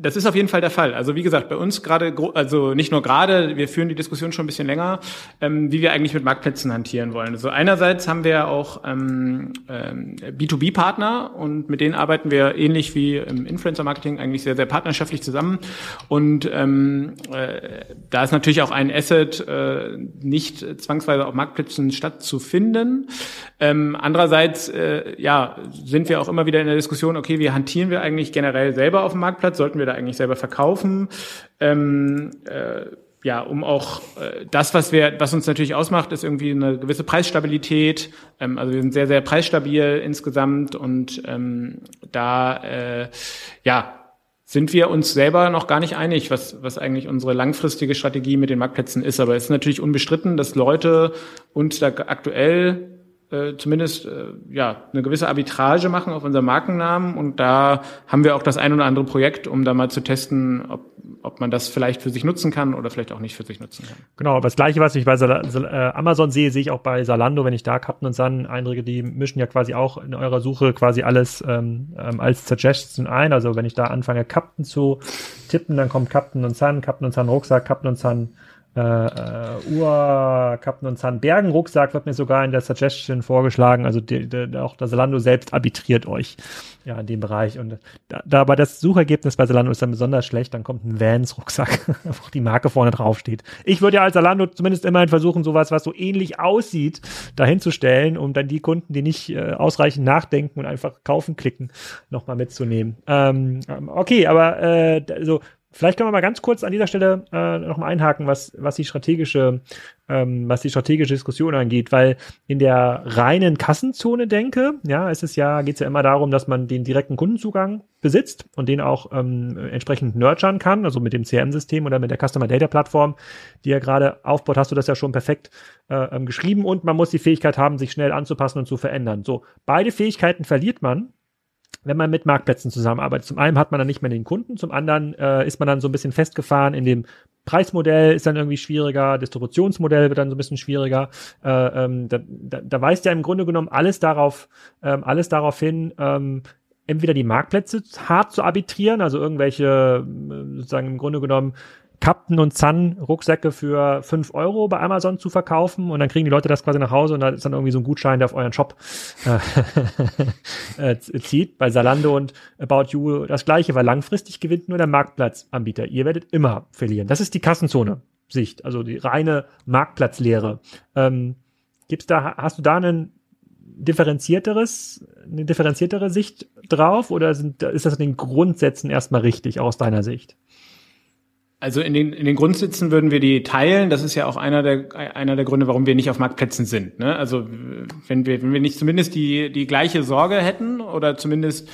das ist auf jeden Fall der Fall. Also wie gesagt, bei uns gerade, also nicht nur gerade, wir führen die Diskussion schon ein bisschen länger, ähm, wie wir eigentlich mit Marktplätzen hantieren wollen. Also einerseits haben wir auch ähm, ähm, B2B-Partner und mit denen arbeiten wir ähnlich wie im Influencer-Marketing eigentlich sehr, sehr partnerschaftlich zusammen. Und ähm, äh, da ist natürlich auch ein Asset äh, nicht zwangsweise auf Marktplätzen stattzufinden. Ähm, andererseits, äh, ja, sind wir auch immer wieder in der Diskussion, okay, wie hantieren wir eigentlich generell selber auf dem Marktplatz? Sollten wir da eigentlich selber verkaufen? Ähm, äh, ja, um auch äh, das, was wir, was uns natürlich ausmacht, ist irgendwie eine gewisse Preisstabilität. Ähm, also wir sind sehr, sehr preisstabil insgesamt und ähm, da äh, ja sind wir uns selber noch gar nicht einig, was, was eigentlich unsere langfristige Strategie mit den Marktplätzen ist. Aber es ist natürlich unbestritten, dass Leute uns da aktuell äh, zumindest äh, ja eine gewisse Arbitrage machen auf unseren Markennamen und da haben wir auch das ein oder andere Projekt, um da mal zu testen, ob, ob man das vielleicht für sich nutzen kann oder vielleicht auch nicht für sich nutzen kann. Genau, aber das gleiche, was ich bei Sal Sal äh, Amazon sehe, sehe ich auch bei Salando, wenn ich da Captain und Sun eindrücke, die mischen ja quasi auch in eurer Suche quasi alles ähm, ähm, als Suggestion ein. Also wenn ich da anfange Captain zu tippen, dann kommt Captain und Sun, Captain und Sun Rucksack, Captain und Sun äh, äh, Ur Captain und Zahn Bergen Rucksack wird mir sogar in der Suggestion vorgeschlagen. Also die, die, auch das Zalando selbst arbitriert euch ja in dem Bereich. Und da, da aber das Suchergebnis bei Zalando ist dann besonders schlecht, dann kommt ein Vans Rucksack, [laughs] wo die Marke vorne drauf steht. Ich würde ja als Zalando zumindest immerhin versuchen, sowas, was so ähnlich aussieht, dahinzustellen, um dann die Kunden, die nicht äh, ausreichend nachdenken und einfach kaufen klicken, nochmal mitzunehmen. Ähm, okay, aber äh, so Vielleicht können wir mal ganz kurz an dieser Stelle äh, noch mal einhaken, was, was die strategische, ähm, was die strategische Diskussion angeht, weil in der reinen Kassenzone denke, ja, ist es ja, geht es ja immer darum, dass man den direkten Kundenzugang besitzt und den auch ähm, entsprechend nurturen kann, also mit dem CRM-System oder mit der Customer Data Plattform, die er gerade aufbaut, hast du das ja schon perfekt äh, ähm, geschrieben und man muss die Fähigkeit haben, sich schnell anzupassen und zu verändern. So, beide Fähigkeiten verliert man, wenn man mit Marktplätzen zusammenarbeitet. Zum einen hat man dann nicht mehr den Kunden, zum anderen äh, ist man dann so ein bisschen festgefahren in dem Preismodell ist dann irgendwie schwieriger, Distributionsmodell wird dann so ein bisschen schwieriger. Äh, ähm, da, da, da weist ja im Grunde genommen alles darauf, ähm, alles darauf hin, ähm, entweder die Marktplätze hart zu arbitrieren, also irgendwelche äh, sozusagen im Grunde genommen Captain und Sun Rucksäcke für fünf Euro bei Amazon zu verkaufen und dann kriegen die Leute das quasi nach Hause und da ist dann irgendwie so ein Gutschein, der auf euren Shop äh, [laughs] zieht. Bei Salando und About You das gleiche, weil langfristig gewinnt nur der Marktplatzanbieter. Ihr werdet immer verlieren. Das ist die Kassenzone Sicht, also die reine Marktplatzlehre. Ähm, gibt's da, hast du da einen differenzierteres, eine differenziertere Sicht drauf oder sind, ist das in den Grundsätzen erstmal richtig aus deiner Sicht? Also in den, in den Grundsätzen würden wir die teilen. Das ist ja auch einer der, einer der Gründe, warum wir nicht auf Marktplätzen sind. Ne? Also wenn wir, wenn wir nicht zumindest die, die gleiche Sorge hätten oder zumindest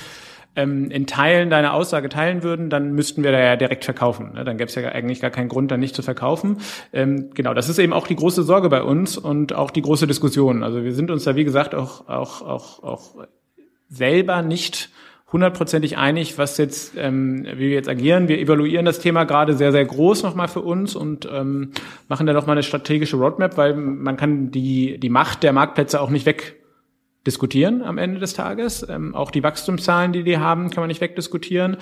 ähm, in Teilen deine Aussage teilen würden, dann müssten wir da ja direkt verkaufen. Ne? Dann gäbe es ja eigentlich gar keinen Grund, da nicht zu verkaufen. Ähm, genau, das ist eben auch die große Sorge bei uns und auch die große Diskussion. Also wir sind uns da, wie gesagt, auch, auch, auch, auch selber nicht hundertprozentig einig, was jetzt, ähm, wie wir jetzt agieren. Wir evaluieren das Thema gerade sehr, sehr groß nochmal für uns und ähm, machen da nochmal eine strategische Roadmap, weil man kann die, die Macht der Marktplätze auch nicht weg diskutieren am Ende des Tages. Ähm, auch die Wachstumszahlen, die die haben, kann man nicht wegdiskutieren.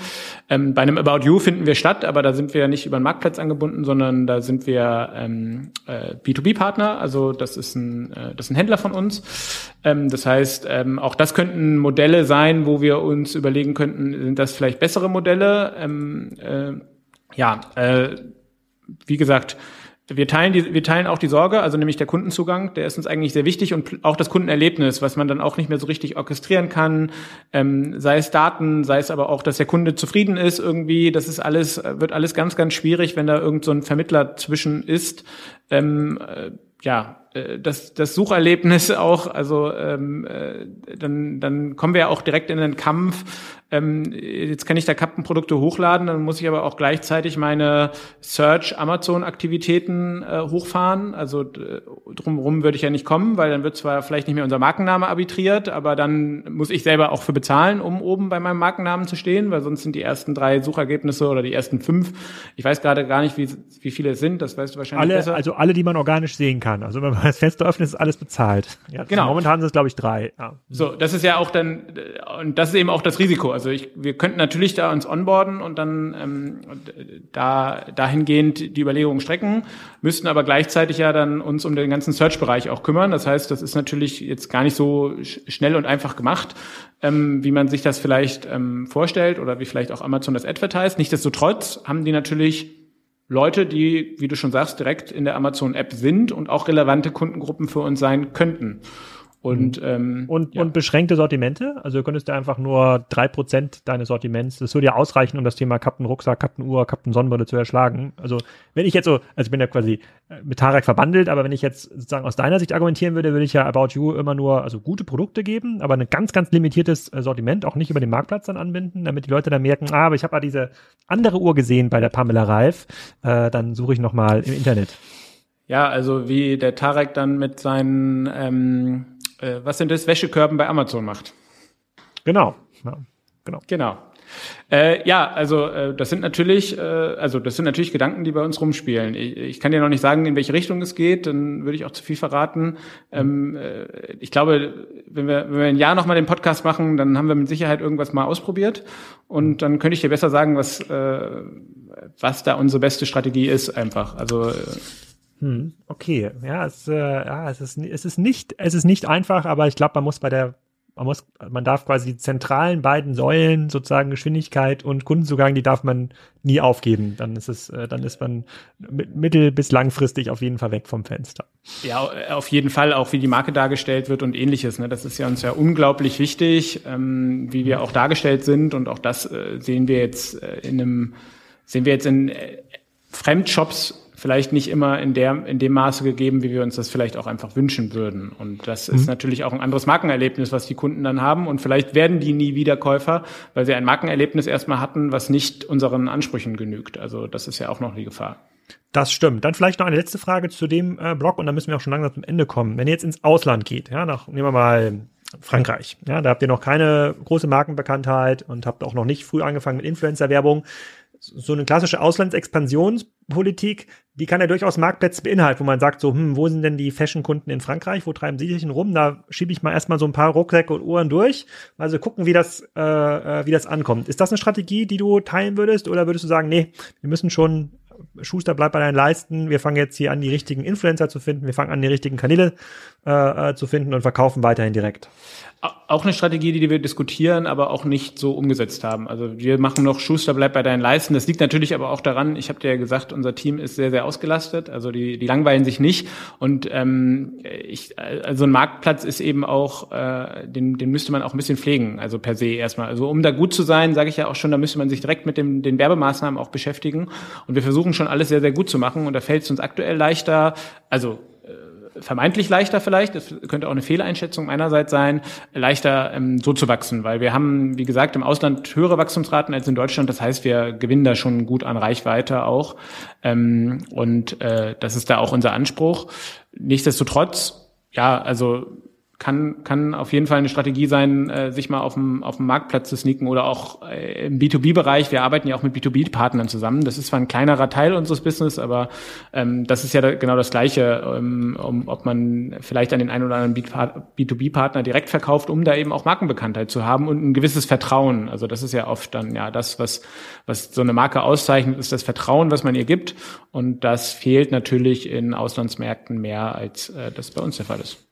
Ähm, bei einem About You finden wir statt, aber da sind wir nicht über den Marktplatz angebunden, sondern da sind wir ähm, äh, B2B-Partner. Also das ist ein, äh, das ist ein Händler von uns. Ähm, das heißt, ähm, auch das könnten Modelle sein, wo wir uns überlegen könnten, sind das vielleicht bessere Modelle? Ähm, äh, ja, äh, wie gesagt, wir teilen, die, wir teilen auch die Sorge, also nämlich der Kundenzugang, der ist uns eigentlich sehr wichtig und auch das Kundenerlebnis, was man dann auch nicht mehr so richtig orchestrieren kann, ähm, sei es Daten, sei es aber auch, dass der Kunde zufrieden ist irgendwie, das ist alles, wird alles ganz, ganz schwierig, wenn da irgend so ein Vermittler zwischen ist. Ähm, äh, ja, das, das Sucherlebnis auch, also ähm, äh, dann, dann kommen wir ja auch direkt in den Kampf. Ähm, jetzt kann ich da Kappenprodukte hochladen, dann muss ich aber auch gleichzeitig meine Search-Amazon-Aktivitäten äh, hochfahren. Also äh, drumherum würde ich ja nicht kommen, weil dann wird zwar vielleicht nicht mehr unser Markenname arbitriert, aber dann muss ich selber auch für bezahlen, um oben bei meinem Markennamen zu stehen, weil sonst sind die ersten drei Suchergebnisse oder die ersten fünf. Ich weiß gerade gar nicht, wie, wie viele es sind, das weißt du wahrscheinlich alle, besser. Also alle, die man organisch sehen kann. Also wenn man das Fenster öffnet, ist alles bezahlt. Ja, genau. Momentan sind es, glaube ich, drei. Ja. So, das ist ja auch dann, und das ist eben auch das Risiko. Also ich, wir könnten natürlich da uns onboarden und dann ähm, da dahingehend die Überlegungen strecken, müssten aber gleichzeitig ja dann uns um den ganzen Search-Bereich auch kümmern. Das heißt, das ist natürlich jetzt gar nicht so schnell und einfach gemacht, ähm, wie man sich das vielleicht ähm, vorstellt oder wie vielleicht auch Amazon das advertise. Nichtsdestotrotz haben die natürlich Leute, die, wie du schon sagst, direkt in der Amazon-App sind und auch relevante Kundengruppen für uns sein könnten. Und, mhm. ähm, und, ja. und beschränkte Sortimente? Also könntest du einfach nur drei Prozent deines Sortiments, das würde ja ausreichen, um das Thema Captain Rucksack, Captain Uhr, Captain Sonnenbrille zu erschlagen. Also wenn ich jetzt so, also ich bin ja quasi äh, mit Tarek verbandelt, aber wenn ich jetzt sozusagen aus deiner Sicht argumentieren würde, würde ich ja About You immer nur also gute Produkte geben, aber ein ganz, ganz limitiertes äh, Sortiment auch nicht über den Marktplatz dann anbinden, damit die Leute dann merken, ah, aber ich habe ja diese andere Uhr gesehen bei der Pamela Reif, äh, dann suche ich nochmal im Internet. Ja, also wie der Tarek dann mit seinen ähm äh, was sind das, Wäschekörben bei Amazon macht. Genau. Ja, genau. Genau. Äh, ja, also äh, das sind natürlich, äh, also das sind natürlich Gedanken, die bei uns rumspielen. Ich, ich, kann dir noch nicht sagen, in welche Richtung es geht, dann würde ich auch zu viel verraten. Ähm, äh, ich glaube, wenn wir, wenn wir ein Jahr nochmal den Podcast machen, dann haben wir mit Sicherheit irgendwas mal ausprobiert und dann könnte ich dir besser sagen, was, äh, was da unsere beste Strategie ist, einfach. Also äh, hm, okay, ja, es, äh, ja, es ist, es ist nicht, es ist nicht einfach, aber ich glaube, man muss bei der, man muss, man darf quasi die zentralen beiden Säulen, sozusagen Geschwindigkeit und Kundenzugang, die darf man nie aufgeben. Dann ist es, äh, dann ist man mittel- bis langfristig auf jeden Fall weg vom Fenster. Ja, auf jeden Fall auch, wie die Marke dargestellt wird und ähnliches. Ne? Das ist ja uns ja unglaublich wichtig, ähm, wie wir auch dargestellt sind und auch das äh, sehen wir jetzt äh, in einem, sehen wir jetzt in äh, Fremdshops vielleicht nicht immer in, der, in dem Maße gegeben, wie wir uns das vielleicht auch einfach wünschen würden. Und das mhm. ist natürlich auch ein anderes Markenerlebnis, was die Kunden dann haben. Und vielleicht werden die nie wieder Käufer, weil sie ein Markenerlebnis erstmal hatten, was nicht unseren Ansprüchen genügt. Also das ist ja auch noch die Gefahr. Das stimmt. Dann vielleicht noch eine letzte Frage zu dem äh, Blog und dann müssen wir auch schon langsam zum Ende kommen. Wenn ihr jetzt ins Ausland geht, ja, nach, nehmen wir mal Frankreich, ja, da habt ihr noch keine große Markenbekanntheit und habt auch noch nicht früh angefangen mit Influencer-Werbung so eine klassische Auslandsexpansionspolitik, die kann ja durchaus Marktplätze beinhalten, wo man sagt, so, hm, wo sind denn die Fashion-Kunden in Frankreich? Wo treiben sie sich denn rum? Da schiebe ich mal erstmal so ein paar Rucksäcke und Uhren durch. Also gucken, wie das, äh, äh, wie das ankommt. Ist das eine Strategie, die du teilen würdest? Oder würdest du sagen, nee, wir müssen schon Schuster bleibt bei deinen Leisten. Wir fangen jetzt hier an, die richtigen Influencer zu finden. Wir fangen an, die richtigen Kanäle äh, äh zu finden und verkaufen weiterhin direkt. Auch eine Strategie, die wir diskutieren, aber auch nicht so umgesetzt haben. Also wir machen noch Schuster bleibt bei deinen Leisten. Das liegt natürlich aber auch daran, ich habe dir ja gesagt, unser Team ist sehr, sehr ausgelastet. Also die, die langweilen sich nicht. Und ähm, ich, also ein Marktplatz ist eben auch, äh, den, den müsste man auch ein bisschen pflegen, also per se erstmal. Also um da gut zu sein, sage ich ja auch schon, da müsste man sich direkt mit dem, den Werbemaßnahmen auch beschäftigen. Und wir versuchen schon alles sehr, sehr gut zu machen. Und da fällt es uns aktuell leichter, also vermeintlich leichter vielleicht, das könnte auch eine Fehleinschätzung meinerseits sein, leichter ähm, so zu wachsen, weil wir haben, wie gesagt, im Ausland höhere Wachstumsraten als in Deutschland. Das heißt, wir gewinnen da schon gut an Reichweite auch. Ähm, und äh, das ist da auch unser Anspruch. Nichtsdestotrotz, ja, also kann, kann auf jeden Fall eine Strategie sein, äh, sich mal auf dem, auf dem Marktplatz zu sneaken oder auch äh, im B2B-Bereich. Wir arbeiten ja auch mit B2B-Partnern zusammen. Das ist zwar ein kleinerer Teil unseres Business, aber ähm, das ist ja da, genau das Gleiche, ähm, um, ob man vielleicht an den einen oder anderen B2B-Partner direkt verkauft, um da eben auch Markenbekanntheit zu haben und ein gewisses Vertrauen. Also das ist ja oft dann ja das, was, was so eine Marke auszeichnet, ist das Vertrauen, was man ihr gibt. Und das fehlt natürlich in Auslandsmärkten mehr, als äh, das bei uns der Fall ist.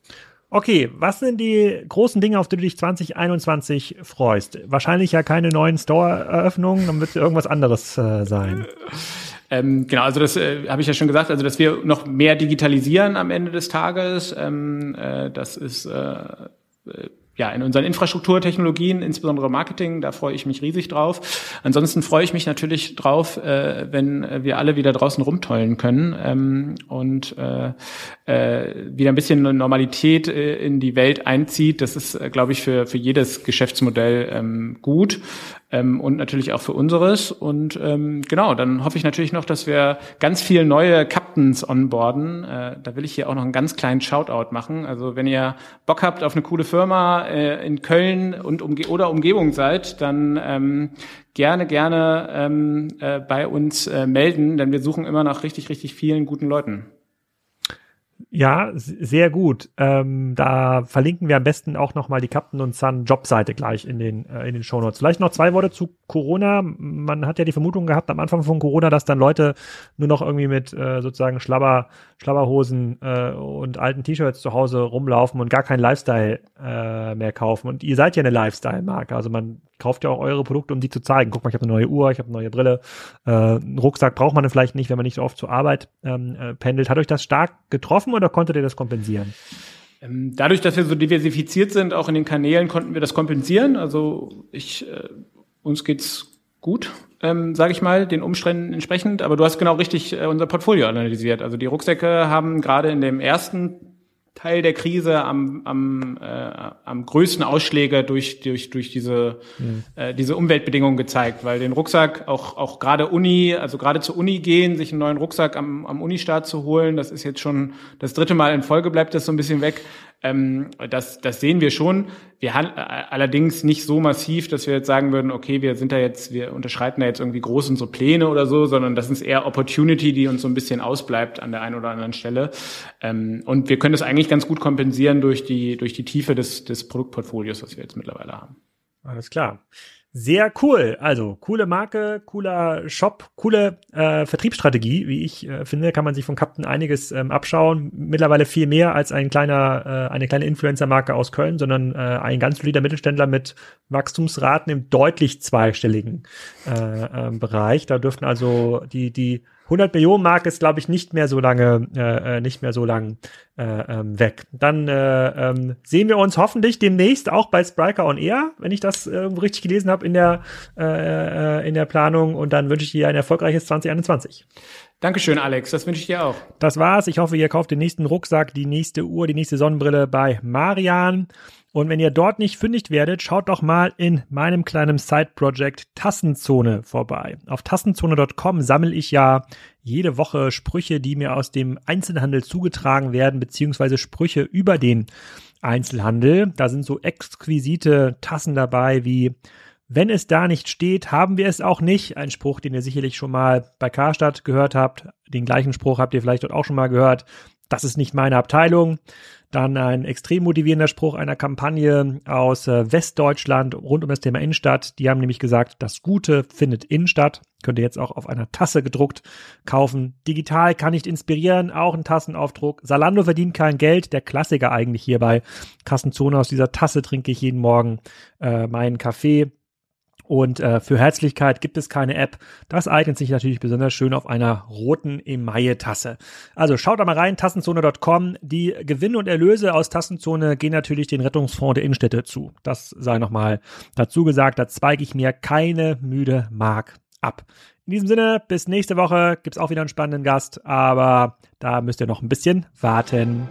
Okay, was sind die großen Dinge, auf die du dich 2021 freust? Wahrscheinlich ja keine neuen Store-Eröffnungen, dann wird es irgendwas anderes äh, sein. Ähm, genau, also das äh, habe ich ja schon gesagt, also dass wir noch mehr digitalisieren am Ende des Tages. Ähm, äh, das ist äh, ja, in unseren Infrastrukturtechnologien, insbesondere Marketing, da freue ich mich riesig drauf. Ansonsten freue ich mich natürlich drauf, äh, wenn wir alle wieder draußen rumtollen können ähm, und äh, äh, wieder ein bisschen Normalität äh, in die Welt einzieht. Das ist, äh, glaube ich, für, für jedes Geschäftsmodell ähm, gut ähm, und natürlich auch für unseres. Und ähm, genau, dann hoffe ich natürlich noch, dass wir ganz viele neue Captains onboarden. Äh, da will ich hier auch noch einen ganz kleinen Shoutout machen. Also wenn ihr Bock habt auf eine coole Firma äh, in Köln und umge oder Umgebung seid, dann ähm, gerne, gerne ähm, äh, bei uns äh, melden, denn wir suchen immer nach richtig, richtig vielen guten Leuten. Ja, sehr gut. Ähm, da verlinken wir am besten auch nochmal die Captain und Sun Jobseite gleich in den, äh, in den Shownotes. Vielleicht noch zwei Worte zu Corona. Man hat ja die Vermutung gehabt am Anfang von Corona, dass dann Leute nur noch irgendwie mit äh, sozusagen Schlabber, Schlabberhosen äh, und alten T-Shirts zu Hause rumlaufen und gar kein Lifestyle äh, mehr kaufen. Und ihr seid ja eine Lifestyle-Marke. Also man kauft ja auch eure Produkte, um die zu zeigen. Guck mal, ich habe eine neue Uhr, ich habe eine neue Brille. Äh, einen Rucksack braucht man vielleicht nicht, wenn man nicht so oft zur Arbeit ähm, äh, pendelt. Hat euch das stark getroffen oder konntet ihr das kompensieren? Ähm, dadurch, dass wir so diversifiziert sind, auch in den Kanälen, konnten wir das kompensieren. Also ich, äh, uns geht's gut, ähm, sage ich mal, den Umständen entsprechend. Aber du hast genau richtig äh, unser Portfolio analysiert. Also die Rucksäcke haben gerade in dem ersten Teil der Krise am, am, äh, am größten Ausschläge durch, durch, durch diese, mhm. äh, diese Umweltbedingungen gezeigt, weil den Rucksack auch, auch gerade Uni, also gerade zur Uni gehen, sich einen neuen Rucksack am, am Unistart zu holen, das ist jetzt schon das dritte Mal in Folge bleibt das so ein bisschen weg. Ähm, das, das sehen wir schon. Wir haben äh, allerdings nicht so massiv, dass wir jetzt sagen würden, okay, wir sind da jetzt, wir unterschreiten da jetzt irgendwie groß unsere Pläne oder so, sondern das ist eher Opportunity, die uns so ein bisschen ausbleibt an der einen oder anderen Stelle. Ähm, und wir können das eigentlich ganz gut kompensieren durch die, durch die Tiefe des, des Produktportfolios, was wir jetzt mittlerweile haben. Alles klar. Sehr cool. Also coole Marke, cooler Shop, coole äh, Vertriebsstrategie, wie ich äh, finde, kann man sich von Captain einiges ähm, abschauen. Mittlerweile viel mehr als ein kleiner, äh, eine kleine Influencer-Marke aus Köln, sondern äh, ein ganz solider Mittelständler mit Wachstumsraten im deutlich zweistelligen äh, äh, Bereich. Da dürften also die die 100 Millionen Mark ist, glaube ich, nicht mehr so lange, äh, äh, nicht mehr so lang äh, ähm, weg. Dann äh, ähm, sehen wir uns hoffentlich demnächst auch bei Spriker on Air, wenn ich das äh, richtig gelesen habe in der äh, äh, in der Planung. Und dann wünsche ich dir ein erfolgreiches 2021. Dankeschön, Alex. Das wünsche ich dir auch. Das war's. Ich hoffe, ihr kauft den nächsten Rucksack, die nächste Uhr, die nächste Sonnenbrille bei Marian. Und wenn ihr dort nicht fündig werdet, schaut doch mal in meinem kleinen Side-Project Tassenzone vorbei. Auf tassenzone.com sammle ich ja jede Woche Sprüche, die mir aus dem Einzelhandel zugetragen werden, beziehungsweise Sprüche über den Einzelhandel. Da sind so exquisite Tassen dabei wie wenn es da nicht steht, haben wir es auch nicht. Ein Spruch, den ihr sicherlich schon mal bei Karstadt gehört habt. Den gleichen Spruch habt ihr vielleicht dort auch schon mal gehört. Das ist nicht meine Abteilung. Dann ein extrem motivierender Spruch einer Kampagne aus äh, Westdeutschland rund um das Thema Innenstadt. Die haben nämlich gesagt, das Gute findet Innenstadt. Könnt ihr jetzt auch auf einer Tasse gedruckt kaufen. Digital kann nicht inspirieren, auch ein Tassenaufdruck. Salando verdient kein Geld, der Klassiker eigentlich hierbei. Kassenzone aus dieser Tasse trinke ich jeden Morgen äh, meinen Kaffee. Und äh, für Herzlichkeit gibt es keine App. Das eignet sich natürlich besonders schön auf einer roten Emaille-Tasse. Also schaut da mal rein, tassenzone.com. Die Gewinne und Erlöse aus Tassenzone gehen natürlich den Rettungsfonds der Innenstädte zu. Das sei nochmal dazu gesagt. Da zweige ich mir keine müde Mark ab. In diesem Sinne, bis nächste Woche gibt's auch wieder einen spannenden Gast, aber da müsst ihr noch ein bisschen warten.